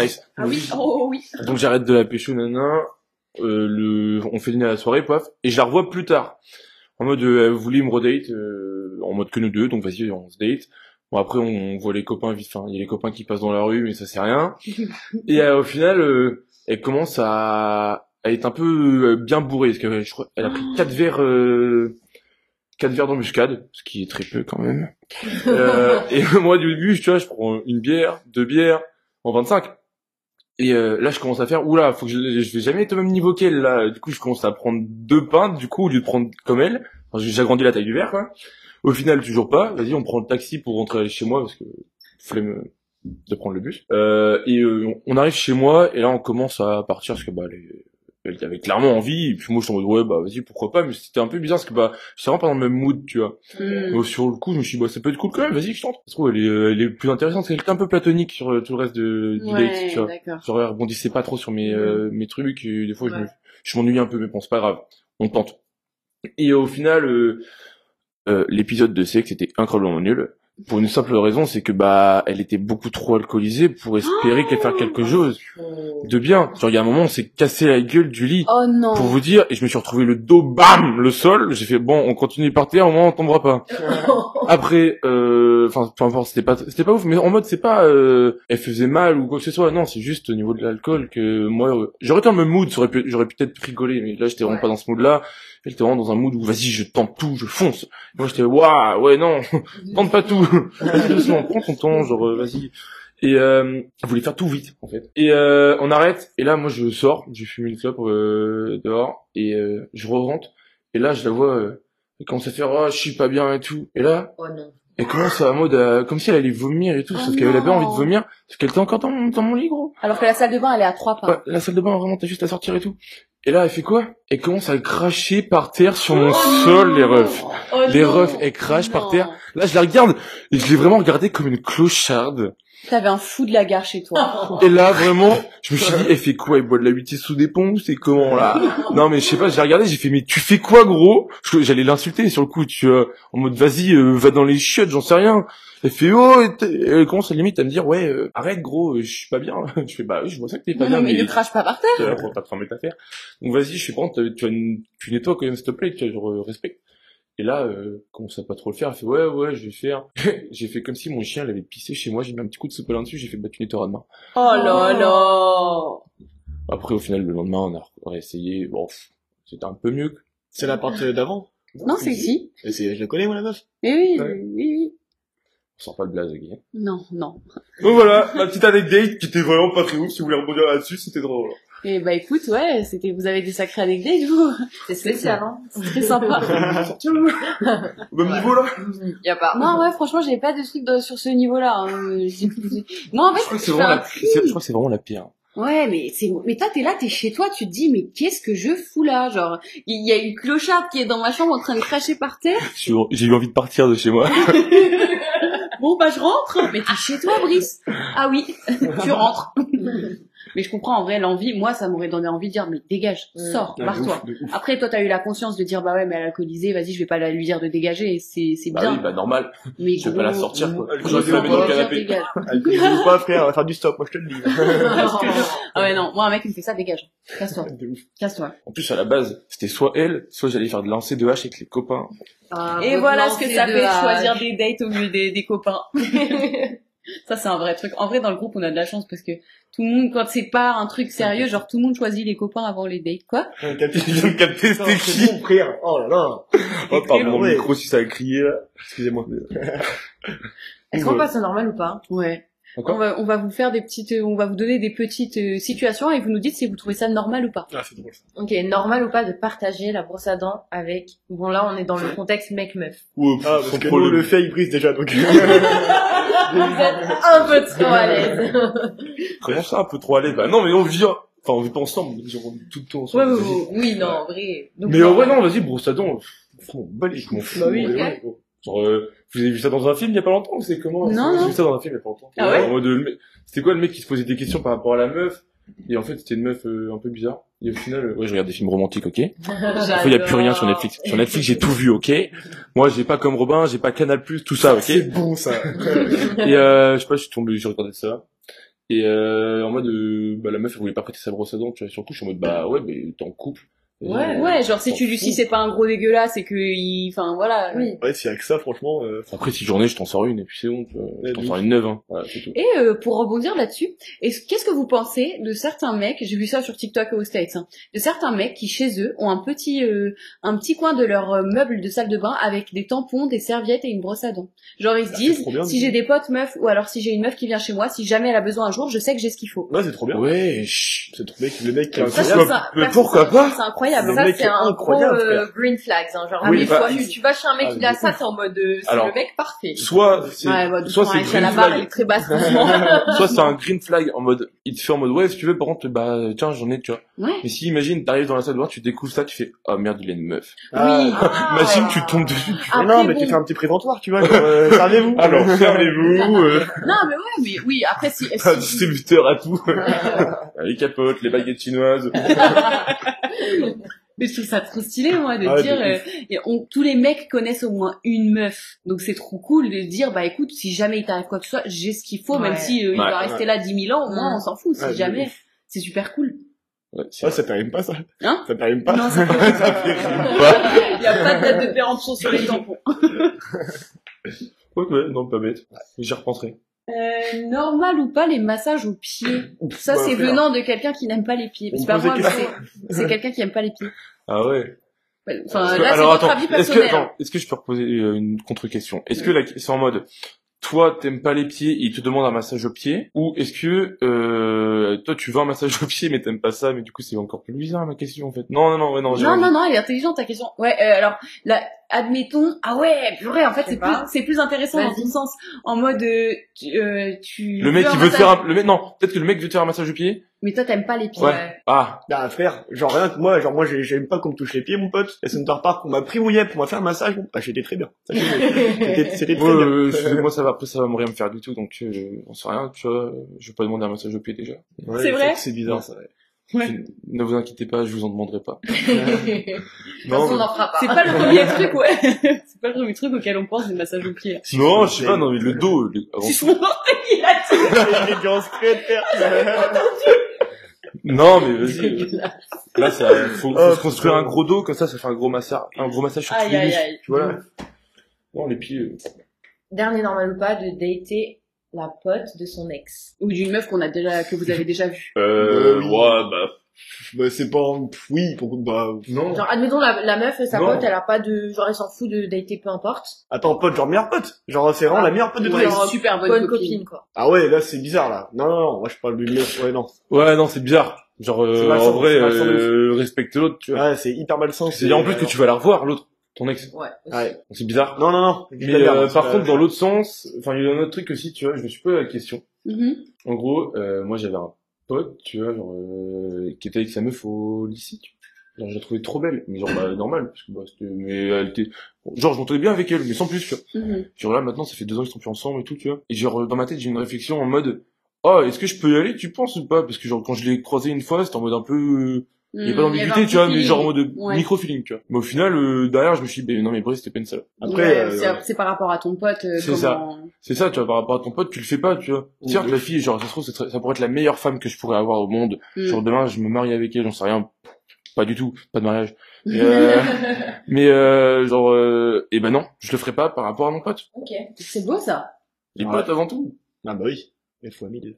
Nice. Ah oui, oh oui. Donc j'arrête de la pécho, nana, euh, le, on fait dîner à la soirée, paf, et je la revois plus tard. En mode, euh, elle voulait me redate, euh, en mode que nous deux, donc vas-y, on se date. Bon après, on voit les copains vite, enfin, il y a les copains qui passent dans la rue, mais ça c'est rien. (laughs) Et euh, au final, euh, elle commence à, à être un peu euh, bien bourrée, parce que je crois, elle a pris quatre verres, euh, quatre verres d'embuscade, ce qui est très peu quand même. (laughs) Euh, et moi, du début, tu vois, je prends une bière, deux bières, en 25. Et euh, là, je commence à faire, oula, faut que je, je vais jamais être au même niveau qu'elle, là. Du coup, je commence à prendre deux pintes, du coup, au lieu de prendre comme elle. Enfin, j'ai agrandi la taille du verre, quoi. Au final, toujours pas. Vas-y, on prend le taxi pour rentrer chez moi, parce que flemme de prendre le bus. Euh, et euh, on- on arrive chez moi, et là, on commence à partir, parce que, bah, les- elle avait clairement envie, et puis moi, je suis en mode, ouais, bah, vas-y, pourquoi pas, mais c'était un peu bizarre, parce que, bah, j'étais vraiment pas dans le même mood, tu vois. Hmm. Donc, sur le coup, je me suis dit, bah, ça peut être cool quand même, vas-y, je tente. Se trouve, elle est, euh, elle est plus intéressante, c'est quelqu'un un peu platonique sur euh, tout le reste de, du date, Ouais, tu vois. Genre, elle rebondissait pas trop sur mes, euh, mes trucs, et des fois, je Ouais. je m'ennuie un peu, mais bon, c'est pas grave. On tente. Et au final, euh, euh, l'épisode de sexe était incroyablement nul. Pour une simple raison, c'est que, bah, elle était beaucoup trop alcoolisée pour espérer qu'elle fasse quelque chose de bien. Genre, il y a un moment, on s'est cassé la gueule du lit. Oh non. Pour vous dire, et je me suis retrouvé le dos, bam, le sol. J'ai fait, bon, on continue par terre, au moins on tombera pas. (laughs) Après, euh, enfin, peu importe, c'était pas, c'était pas ouf, mais en mode, c'est pas, euh, elle faisait mal ou quoi que ce soit. Non, c'est juste au niveau de l'alcool que moi, euh, j'aurais été dans le même mood, j'aurais pu, j'aurais pu peut-être rigoler, mais là, j'étais vraiment Ouais. pas dans ce mood-là. Elle était vraiment dans un mood où, vas-y, je tente tout, je fonce. Moi, j'étais, waouh, ouais, non, (laughs) tente pas tout. (laughs) Doucement, prends ton temps, genre, euh, vas-y. Et euh, elle voulait faire tout vite, en fait. Et euh, on arrête, et là, moi, je sors, j'ai fumé une clope euh, dehors, et euh, je re-rentre, et là, je la vois, euh, elle commence à faire, oh, je suis pas bien et tout. Et là, Oh non. Elle commence à mode, euh, comme si elle allait vomir et tout, Oh sauf qu'elle avait non. envie de vomir, parce qu'elle était encore dans, mon- dans mon lit, gros. Alors que la salle de bain, elle est à trois pas. Ouais, la salle de bain, vraiment, t'as juste à sortir et tout. Et là, elle fait quoi? Elle commence à cracher par terre sur mon sol, les refs. Oh Les refs, elle crache par terre. Là, je la regarde, et je l'ai vraiment regardée comme une clocharde. T'avais un fou de la gare chez toi. Et là, vraiment, je me suis dit, elle fait quoi Elle boit de la 8 sous des ponts C'est comment, là? Non, mais je sais pas, j'ai regardé, j'ai fait, mais tu fais quoi, gros? J'allais l'insulter sur le coup, tu vois, en mode, vas-y, euh, va dans les chiottes, j'en sais rien. Elle fait, oh, et elle commence à limite à me dire, ouais, euh, arrête, gros, euh, je suis pas bien. (laughs) Je fais, bah oui, je vois ça que t'es pas Non, bien, mais mais ne crache pas par terre. euh, faut pas te remettre à faire. Donc vas-y, je suis prends, tu, tu, nettoies quand même, s'il te plaît, tu vois, genre, euh, respecte. Et là, euh, commence à pas trop le faire, elle fait, ouais, ouais, je vais faire. (laughs) j'ai fait comme si mon chien, il avait pissé chez moi, j'ai mis un petit coup de sopalin dessus, j'ai fait, bah tu nettoieras demain. Oh là là. Après, au final, le lendemain, on a réessayé. Bon, c'était un peu mieux. que- C'est la partie d'avant. Non, c'est ici. Je la connais, moi, la meuf. Mais oui, Ouais. oui, oui. On sort pas le blaze, ok. Non, non. Donc voilà, ma petite anecdote qui était vraiment pas très ouf. Si vous voulez rebondir là-dessus, c'était drôle. Et bah écoute, ouais, c'était, vous avez des sacrés anecdotes, vous. C'est spécial, hein. C'est très sympa. (laughs) Au même (laughs) niveau, là. Y a pas. Non, ouais, franchement, j'avais pas de trucs de- sur ce niveau-là. hein. J'ai- Moi, en fait, Je crois que c'est je vraiment la, un c'est- je crois que c'est vraiment la pire. Ouais, mais c'est, mais toi, t'es là, t'es chez toi, tu te dis, mais qu'est-ce que je fous là? Genre, il y a une clocharde qui est dans ma chambre en train de cracher par terre. J'ai eu- J'ai eu envie de partir de chez moi. (laughs) Bon, bah, je rentre. Mais t'es chez toi, Brice. Ah oui, tu rentres. Mais je comprends, en vrai, l'envie, moi, ça m'aurait donné envie de dire, mais dégage, Mm. sors, Ouais, barre-toi. de ouf. Après, toi, t'as eu la conscience de dire, bah ouais, mais elle est alcoolisée, vas-y, je vais pas la lui dire de dégager, c'est, c'est Bah bien. oui, bah normal. mais je vais pas la sortir, quoi. Elle Je vais la mettre dans le canapé. dégage. Alcooliser ou pas, frère, on va faire du stop, moi, je te le dis. (laughs) Ah ouais, non, moi, un mec, il me fait ça, dégage. Casse-toi, casse-toi. En plus, à la base, c'était soit elle, soit j'allais faire de lancer de hache avec les copains. Ah, Et voilà ce que ça fait, choisir des dates au lieu des, des copains. (laughs) ça, c'est un vrai truc. En vrai, dans le groupe, on a de la chance parce que tout le monde, quand c'est pas un truc sérieux, genre tout le monde choisit les copains avant les dates. Quoi viens de capter, c'était qui bon, frère. Oh là là. Oh, pardon, mon micro, si ça a crié, là. Excusez-moi. Est-ce qu'on passe normal ou pas? Ouais. On va, on va vous faire des petites, euh, on va vous donner des petites euh, situations et vous nous dites si vous trouvez ça normal ou pas. Ah, c'est drôle, ça. Ok, normal ou pas de partager la brosse à dents avec... Bon là, on est dans le contexte mec-meuf. Ou, Ah, parce que nous, le fait, il brise déjà, donc. (laughs) Vous êtes un peu trop à l'aise. (laughs) Comment ça, un peu trop à l'aise Bah non, mais on vit, enfin, on vit pas ensemble, on vit tout le temps Ouais, ensemble. ouais, ouais, oui, non, en vrai. Donc, Mais en vrai, non, vas-y, brosse à dents. pff, m'en bats les- je m'en fous. Bah oui, ouais, ouais. Genre, euh, vous avez vu ça dans un film il y a pas longtemps ou c'est comment Non, J'ai non. vu ça dans un film il y a pas longtemps. Ah ouais En mode, le mec- C'était quoi le mec qui se posait des questions par rapport à la meuf Et en fait, c'était une meuf euh, un peu bizarre. Et au final, euh, ouais, je regarde des films romantiques, ok. (laughs) Fois, il y a plus rien sur Netflix. Sur Netflix, j'ai tout vu, ok. Moi, j'ai pas comme Robin, j'ai pas Canal+, tout ça, ok. C'est bon, ça. (laughs) Et euh, je sais pas, je suis tombé, j'ai regardé ça. Et euh, en mode, euh, bah, la meuf, elle voulait pas prêter sa brosse à dents, tu vois. Sur le coup, je suis en mode, bah ouais, mais t'es en couple. Ouais, euh, Ouais, genre si tu lui si c'est pas un gros dégueulasse et que il, enfin voilà. Oui. Ouais, s'il y a que ça, franchement, euh, Après, six journées, je t'en sors une, et puis c'est bon. Je t'en sors une neuve, hein. Voilà, c'est tout. Et euh, pour rebondir là-dessus, est-ce- qu'est-ce que vous pensez de certains mecs, j'ai vu ça sur TikTok aux States, hein, de certains mecs qui chez eux ont un petit euh, un petit coin de leur euh, meuble de salle de bain avec des tampons, des serviettes et une brosse à dents. Genre ils se Ah, disent bien, si j'ai des potes meufs ou alors si j'ai une meuf qui vient chez moi, si jamais elle a besoin un jour, je sais que j'ai ce qu'il faut. ouais, c'est trop bien. Ouais, chut. C'est trop bien que le mec qui a un Ça, Pourquoi- ça- mais pas C'est incroyable. Le Ça, c'est est un gros incroyable, euh, green flags. Hein, genre, Ah Oui, mais bah, tu, tu vas chez un mec ah, qui a ça, t'es en mode euh, c'est le mec parfait. Soit c'est, Ouais, bah, soit c'est façon, green la barre elle flag, est très basse (laughs) soit c'est un green flag en mode, il te fait en mode, ouais, si tu veux, par contre, bah, tiens, j'en ai, tu vois. ouais. Mais si, imagine, t'arrives dans la salle de bain, tu découvres ça, tu fais, oh merde, il a une meuf. Oui. Ah. (laughs) Imagine, tu tombes dessus, tu Après, non, mais tu fais un petit préventoire, tu vois. genre, euh, (laughs) Servez-vous. Alors, fermez-vous, euh, Non mais ouais, mais oui. Après si, un si- distributeur à tout. les capotes, les baguettes chinoises. Mais je trouve ça trop stylé, moi, de Ah dire, euh, et on- tous les mecs connaissent au moins une meuf. Donc c'est trop cool de dire, bah écoute, si jamais il t'arrive quoi que ce soit, j'ai ce qu'il faut, même si euh, il Ouais, va rester là 10 000 ans, au moins on s'en fout, si jamais. C'est super cool. Ouais, ça t'arrive pas, ça. Hein Ça t'arrive pas. Non, ça (laughs) (laughs) Il y a pas de date de péremption sur les tampons. (laughs) Ouais, ouais, non, pas bête. J'y repenserai. Euh, normal ou pas les massages aux pieds Ça, Ouais, c'est venant de quelqu'un qui n'aime pas les pieds. Moi, mais questions. c'est quelqu'un qui aime pas les pieds. Ah ouais. Parce Enfin, que- là, c'est votre est-ce que, attends, est-ce que je peux reposer euh, une contre-question? Est-ce que la, c'est en mode, toi t'aimes pas les pieds, il te demande un massage aux pieds, ou est-ce que euh, toi tu veux un massage aux pieds mais t'aimes pas ça, mais du coup c'est encore plus bizarre ma question en fait. Non non non ouais, non. Non, non, non, elle est intelligente ta question. Ouais, euh, alors, là, admettons, ah ouais, purée, en fait, c'est plus, c'est plus intéressant dans ton sens. En mode, euh, tu, euh, tu Le mec il un veut te faire un, le mec non, peut-être que le mec veut te faire un massage aux pieds. mais toi t'aimes pas les pieds. Ouais. Ah. Bah, frère, genre rien que moi, genre moi, j'ai- j'aime pas qu'on me touche les pieds, mon pote. Et Center Park, on m'a pris mouillet pour m'a faire un massage. Bah, j'étais très bien. Ça, C'était (laughs) très Ouais, bien. euh, excusez-moi ça va après ça va me rien me faire du tout donc euh, on sait rien tu vois. Je vais pas demander un massage aux pieds déjà. Ouais, C'est vrai C'est bizarre, ça. ouais. Ouais. Je- Ne vous inquiétez pas, je vous en demanderai pas. (laughs) Façon, on n'en fera pas. C'est pas le premier truc, ouais. (laughs) c'est pas le premier truc auquel on pense, le massage aux pieds. Non, je sais pas, non, mais le dos, le- avant Si tout. son orteil, (laughs) il a dit. En. Non, mais vas-y. Là, ça, faut, faut Oh, se construire un gros dos, comme ça, ça fait un gros massage, un gros massage sur tous Aïe, les aïe, muscles. aïe. Tu vois, là. Non, les pieds, euh, Dernier normal ou pas de dater la pote de son ex. Ou d'une meuf qu'on a déjà, que vous avez déjà vue. euh, oui. ouais, bah, Bah, c'est pas, oui, pour, bah, non. Genre, admettons, la, la meuf, sa Non. pote, elle a pas de, genre, elle s'en fout de dater, peu importe. attends, pote, genre meilleur pote. Genre, c'est vraiment Ah. la meilleure pote de ex. genre, super bonne, Bonne copine. copine, quoi. Ah ouais, là, c'est bizarre, là. Non, non, non, moi, je parle du mec, ouais, non. Ouais, non, c'est bizarre. Genre, euh, malsain, en vrai, de euh, respecte l'autre, tu vois. Ouais, c'est hyper malsain. C'est en plus que tu vas la revoir, l'autre, ton ex. Ouais. aussi. Ouais. Donc, C'est bizarre. Non, non, non. Mais euh, par contre, dans l'autre sens, enfin, il y a un autre truc aussi, tu vois, je me suis posé la question. Mhm. En gros, euh, moi j'avais un pote, tu vois, genre, euh, qui était avec sa meuf au lycée, tu vois. Genre, je la trouvais trop belle, mais genre, bah, normal, parce que, bah, c'était, mais elle était, bon, genre, je m'entendais bien avec elle, mais sans plus, tu vois. Mhm. Genre là, maintenant, ça fait deux ans qu'ils sont plus ensemble et tout, tu vois. Et genre, dans ma tête, j'ai une réflexion en mode, oh, est-ce que je peux y aller, tu penses ou pas? Parce que genre, quand je l'ai croisé une fois, c'était en mode un peu, euh, il y a pas d'ambiguïté, tu vois, mais genre en feeling. mode Ouais. micro-feeling, tu vois. Mais au final, euh, derrière, je me suis dit, ben non, mais Brice, c'était pas une salope. Après, Ouais, euh, c'est- par rapport à ton pote. euh, C'est ça. comment- C'est ça, tu vois, par rapport à ton pote, tu le fais pas, tu vois. Mhm. Certes, la fille, genre, ça se trouve, ça, ça pourrait être la meilleure femme que je pourrais avoir au monde. Mhm. Genre, demain, je me marie avec elle, j'en sais rien. Pas du tout, pas de mariage. Et, euh, (laughs) mais, euh, genre, euh, et ben non, je le ferai pas par rapport à mon pote. Ok. C'est beau ça. Les Ouais. potes avant tout. Ah bah oui. Une fois mille.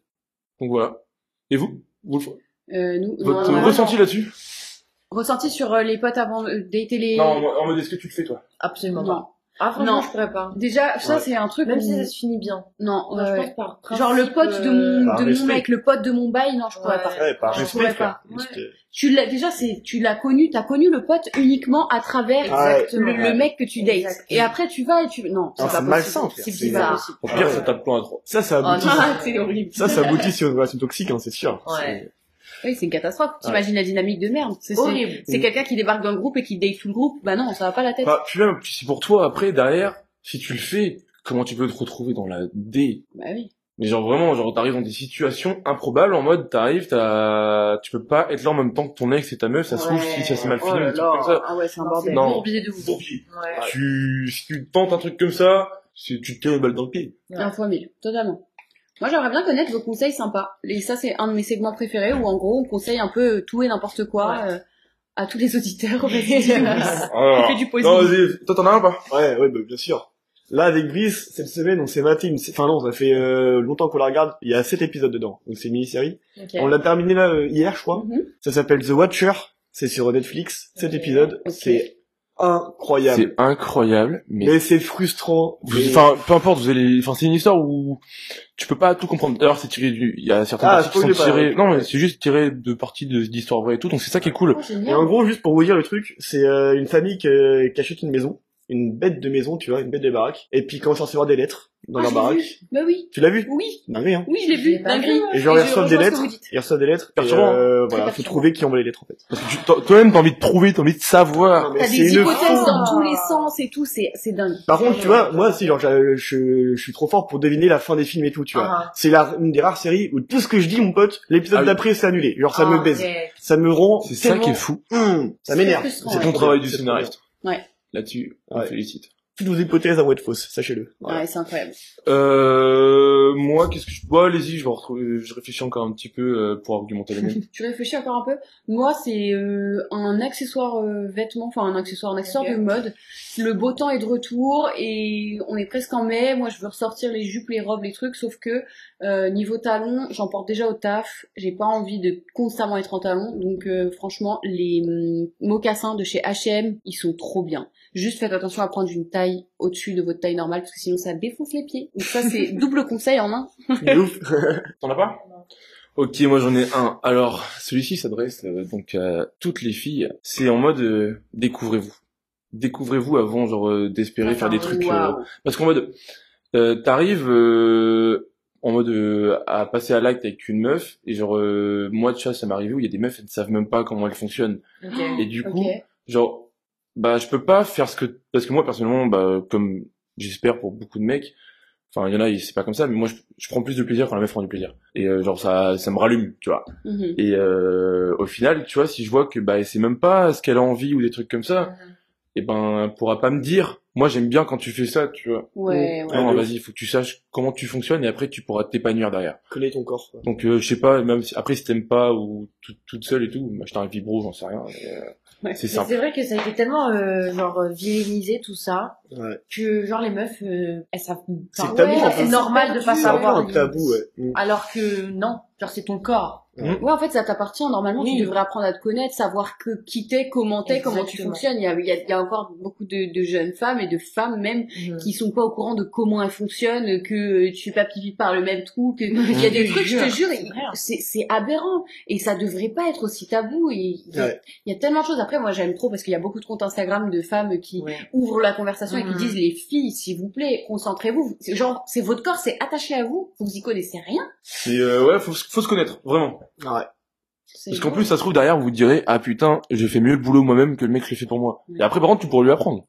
Donc voilà. Et vous? Vous le ferez Euh, nous, Votre non, ressenti là-dessus? Ressenti sur euh, les potes avant euh, dater les. Non, en mode, est-ce que tu le fais, toi? Absolument Non. pas. Ah, Non. je pourrais pas. Déjà, ça Ouais. c'est un truc. Même où- si ça se finit bien. Non, Non, ouais, je pense pas. Principe, Genre le pote de mon, Par de mon mec, le pote de mon bail, non, je pourrais Ouais. pas. Ouais, par Je respect, pourrais pas. Tu l'as déjà, c'est tu l'as connu, t'as connu le pote uniquement à travers Exactement. le, le mec que tu dates. Exactement. Et après tu vas et tu non, c'est pas malsain. C'est bizarre. Au Ah pire, ça tape plan à trois. Ça, ça Oh aboutit. non, (laughs) c'est horrible. Ça, ça aboutit sur une relation toxique, hein, c'est sûr. Ouais. Oui, c'est une catastrophe. T'imagines la dynamique de merde. C'est c'est- Horrible. c'est quelqu'un qui débarque dans le groupe et qui date tout le groupe. Bah non, ça va pas la tête. Bah, puis même, si pour toi, après, derrière, si tu le fais, comment tu peux te retrouver dans la D? Bah oui. Mais genre vraiment, genre t'arrives dans des situations improbables en mode t'arrives, t'as, tu peux pas être là en même temps que ton ex et ta meuf, ça se trouve si ça s'est mal Oh fini, là des trucs là. comme ça. Ah ouais, c'est un C'est bordel. Non. bourbier de vous. Bourbier. Ouais. Tu, si tu tentes un truc comme ça, c'est- tu te tires une balle dans le pied. Un fois mille, totalement. Moi, j'aimerais bien connaître vos conseils sympas. Et ça, c'est un de mes segments préférés où, en gros, on conseille un peu tout et n'importe quoi euh, à tous les auditeurs. (laughs) Vas-y. Alors, fait du non, vas-y, toi t'en as un pas? Ouais, ouais, bah, bien sûr. Là, avec Brice, cette semaine, on s'est maté une... Enfin non, ça fait euh, longtemps qu'on la regarde. Il y a sept épisodes dedans. Donc c'est une mini-série. On l'a terminé là euh, hier, je crois. Mhm. Ça s'appelle The Watcher. C'est sur Netflix. Sept Ok. épisodes. C'est incroyable. C'est incroyable, mais, Mais c'est frustrant. Mais- enfin, peu importe, vous allez, enfin, c'est une histoire où tu peux pas tout comprendre. D'ailleurs, c'est tiré du, il y a certaines Ah, parties qui sont ouais. non, mais c'est juste tiré de parties de- d'histoires vraies et tout, donc c'est ça qui est cool. Oh, Et en gros, juste pour vous dire le truc, c'est euh, une famille qui, euh, qui achète une maison. Une bête de maison, tu vois, une bête de baraque. Et puis ils commencent à recevoir des lettres dans Ah, leur baraque. vu. Bah oui, Tu l'as vu oui, Dinguerie, hein oui, je l'ai vu. Dinguerie. Et genre, ils je reçoivent des lettres. Ils reçoivent des lettres. Et euh, voilà, faut trouver qui envoie les lettres, en fait. Parce que toi-même, t'as envie de prouver, t'as envie de savoir. T'as c'est des hypothèses dans tous les sens et tout, c'est c'est dingue. Par contre, tu vois, moi aussi, genre, je, je, je suis trop fort pour deviner la fin des films et tout, tu vois. Ah. C'est la, une des rares séries où tout ce que je dis, mon pote, l'épisode Ah oui. d'après, c'est annulé. Genre, ça Ah, me baise. Ça me rend C'est ça qui est fou. Hum, ça m'énerve. C'est ton travail du scénariste. Ouais. Là-dessus, on Ouais. te félicite. Toutes vos hypothèses à être fausses, sachez-le. Voilà. Ouais, c'est incroyable. Euh, moi, qu'est-ce que je, bon, allez-y, je vais retrouver, je réfléchis encore un petit peu, euh, pour argumenter les miennes. (laughs) Tu réfléchis encore un peu? Moi, c'est euh, un accessoire euh, vêtement, enfin un accessoire, un accessoire de mode. Le beau temps est de retour et on est presque en mai. Moi, je veux ressortir les jupes, les robes, les trucs. Sauf que euh, niveau talons, j'en porte déjà au taf. J'ai pas envie de constamment être en talons. Donc euh, franchement, les hum, mocassins de chez H&M, ils sont trop bien. Juste faites attention à prendre une taille au-dessus de votre taille normale parce que sinon ça défonce les pieds. Donc ça, c'est (laughs) double conseil en un. (laughs) Ouf. (laughs) T'en as pas? Ok, moi j'en ai un. Alors, celui-ci s'adresse euh, donc à toutes les filles. C'est en mode euh, découvrez-vous. Découvrez-vous avant genre euh, d'espérer faire des trucs. euh, parce qu'en mode euh, t'arrives euh, en mode euh, à passer à l'acte avec une meuf et genre euh, moi de chat ça m'est arrivé où il y a des meufs elles ne savent même pas comment elles fonctionnent. Ok. Et du coup, genre bah je peux pas faire ce que parce que moi personnellement bah comme j'espère pour beaucoup de mecs enfin il y en a c'est pas comme ça mais moi je, je prends plus de plaisir quand la meuf prend du plaisir et euh, genre ça ça me rallume tu vois Mhm. et euh, au final tu vois si je vois que bah c'est même pas ce qu'elle a envie ou des trucs comme ça Mhm. Et ben elle pourra pas me dire moi j'aime bien quand tu fais ça tu vois Ouais, ouais. non de vas-y il faut que tu saches comment tu fonctionnes et après tu pourras t'épanouir derrière Connais ton corps. quoi. donc euh, je sais pas même si, après si t'aimes pas ou tout- toute seule et tout bah, je un vibro j'en sais rien euh, Ouais. c'est simple C'est vrai que ça a été tellement euh, genre euh, virilisé tout ça Ouais. que genre les meufs euh, elles savent C'est enfin, tabou, ouais, en c'est normal de pas C'est un peu savoir un tabou, ouais. Hum. alors que non genre c'est ton corps Ouais, en fait, ça t'appartient. Normalement, Oui. tu devrais apprendre à te connaître, savoir que qui t'es, comment t'es, comment tu fonctionnes. Il y a, il y a, il y a encore beaucoup de, de jeunes femmes et de femmes même qui sont pas au courant de comment elles fonctionnent, que tu fais pas pipi par le même trou, que il y a des Je trucs, je te jure, jure, c'est aberrant et ça devrait pas être aussi tabou. Et il y a, Ouais. il y a tellement de choses. Après, moi, j'aime trop parce qu'il y a beaucoup de comptes Instagram de femmes qui Ouais. ouvrent la conversation et qui Mhm. disent les filles, s'il vous plaît, concentrez-vous. Genre, c'est votre corps, c'est attaché à vous. Vous y connaissez rien. c'est euh, ouais faut, faut se connaître vraiment Ouais. Parce qu'en plus, ça se trouve derrière, vous vous direz, ah putain, j'ai fait mieux le boulot moi-même que le mec le fait pour moi. Ouais. Et après, par contre, tu pourras lui apprendre.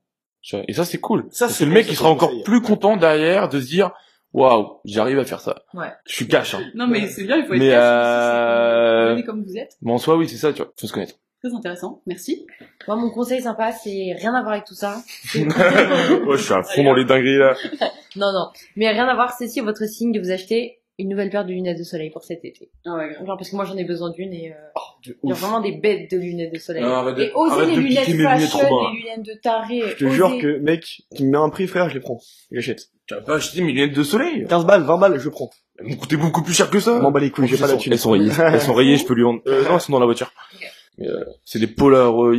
Et ça, c'est cool. Ça, c'est que le mec, c'est sera encore plus content derrière de se dire, waouh, j'arrive à faire ça. Ouais. Je suis cash, hein. Non, mais c'est bien, il faut être Mais, cash, euh, comme vous êtes. Mais en soi, oui, c'est ça, tu vois. Faut se connaître. Très intéressant. Merci. Moi, mon conseil sympa, c'est rien à voir avec tout ça. (laughs) Moi, je suis à fond dans les dingueries, là. (laughs) Non, non. Mais rien à voir, c'est si votre signe de vous acheter une nouvelle paire de lunettes de soleil pour cet été. Ah ouais, grave. Genre, parce que moi, j'en ai besoin d'une et, euh, De il y a ouf. vraiment des bêtes de lunettes de soleil. Non, arrête de, Et osez arrête les de lunettes piquer mes lunettes fashion, les lunettes de taré. Je te jure que, mec, tu me mets un prix, frère, je les prends. J'achète. Tu vas pas acheter mes lunettes de soleil? 15 balles, 20 balles, je prends. Elles vont coûter beaucoup plus cher que ça. Je m'en bats les couilles, j'ai pas la thune. Elles sont rayées. (laughs) Elles sont rayées, je peux lui vendre. Euh, non, elles sont dans la voiture. Ok. Mais, euh, c'est des Polaroid.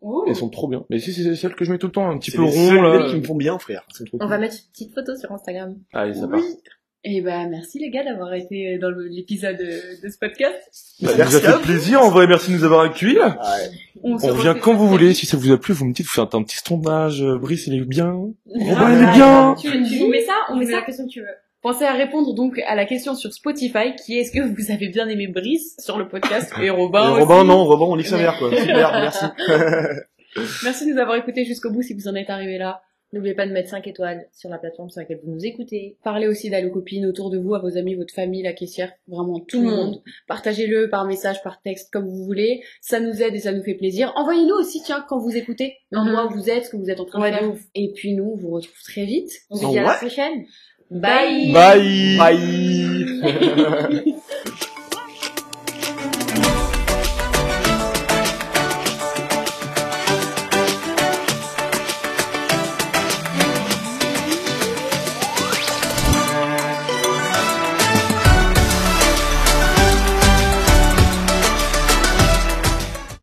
Ouh. Elles sont trop bien. Mais si, c'est celles que je mets tout le temps, un petit C'est peu les rond, seules là. lunettes qui me font bien, frère. C'est trop On cool. va mettre une petite photo sur Instagram. Allez, ça part. Et ben, merci les gars d'avoir été dans l'épisode de, de ce podcast. Bah, Ça merci nous a fait plaisir, en vrai, merci de nous avoir accueillis. Ouais. On, On revient quand vous voulez. Si ça vous a plu, vous me dites, vous faites un petit sondage. euh, Brice, il est bien. Ah, Robin, il est bien. Tu, tu nous mets ça On met la ça question que tu veux. Pensez à répondre donc à la question sur Spotify qui est est-ce que vous avez bien aimé Brice sur le podcast? Et Robin Et aussi. Robin, non, Robin, on nique sa mère, quoi. (laughs) Super, merci. Merci de nous avoir écoutés jusqu'au bout si vous en êtes arrivé là. N'oubliez pas de mettre 5 étoiles sur la plateforme sur laquelle vous nous écoutez. Parlez aussi d'Allo Copine autour de vous, à vos amis, votre famille, la caissière, vraiment tout le Tout le monde. Partagez-le par message, par texte, comme vous voulez. Ça nous aide et ça nous fait plaisir. Envoyez-nous aussi, tiens, quand vous écoutez, l'endroit où vous êtes, ce que vous êtes en train Ouais, de faire. Et puis nous, on vous retrouve très vite. On se dit à la prochaine. Bye. Bye. Bye. (laughs)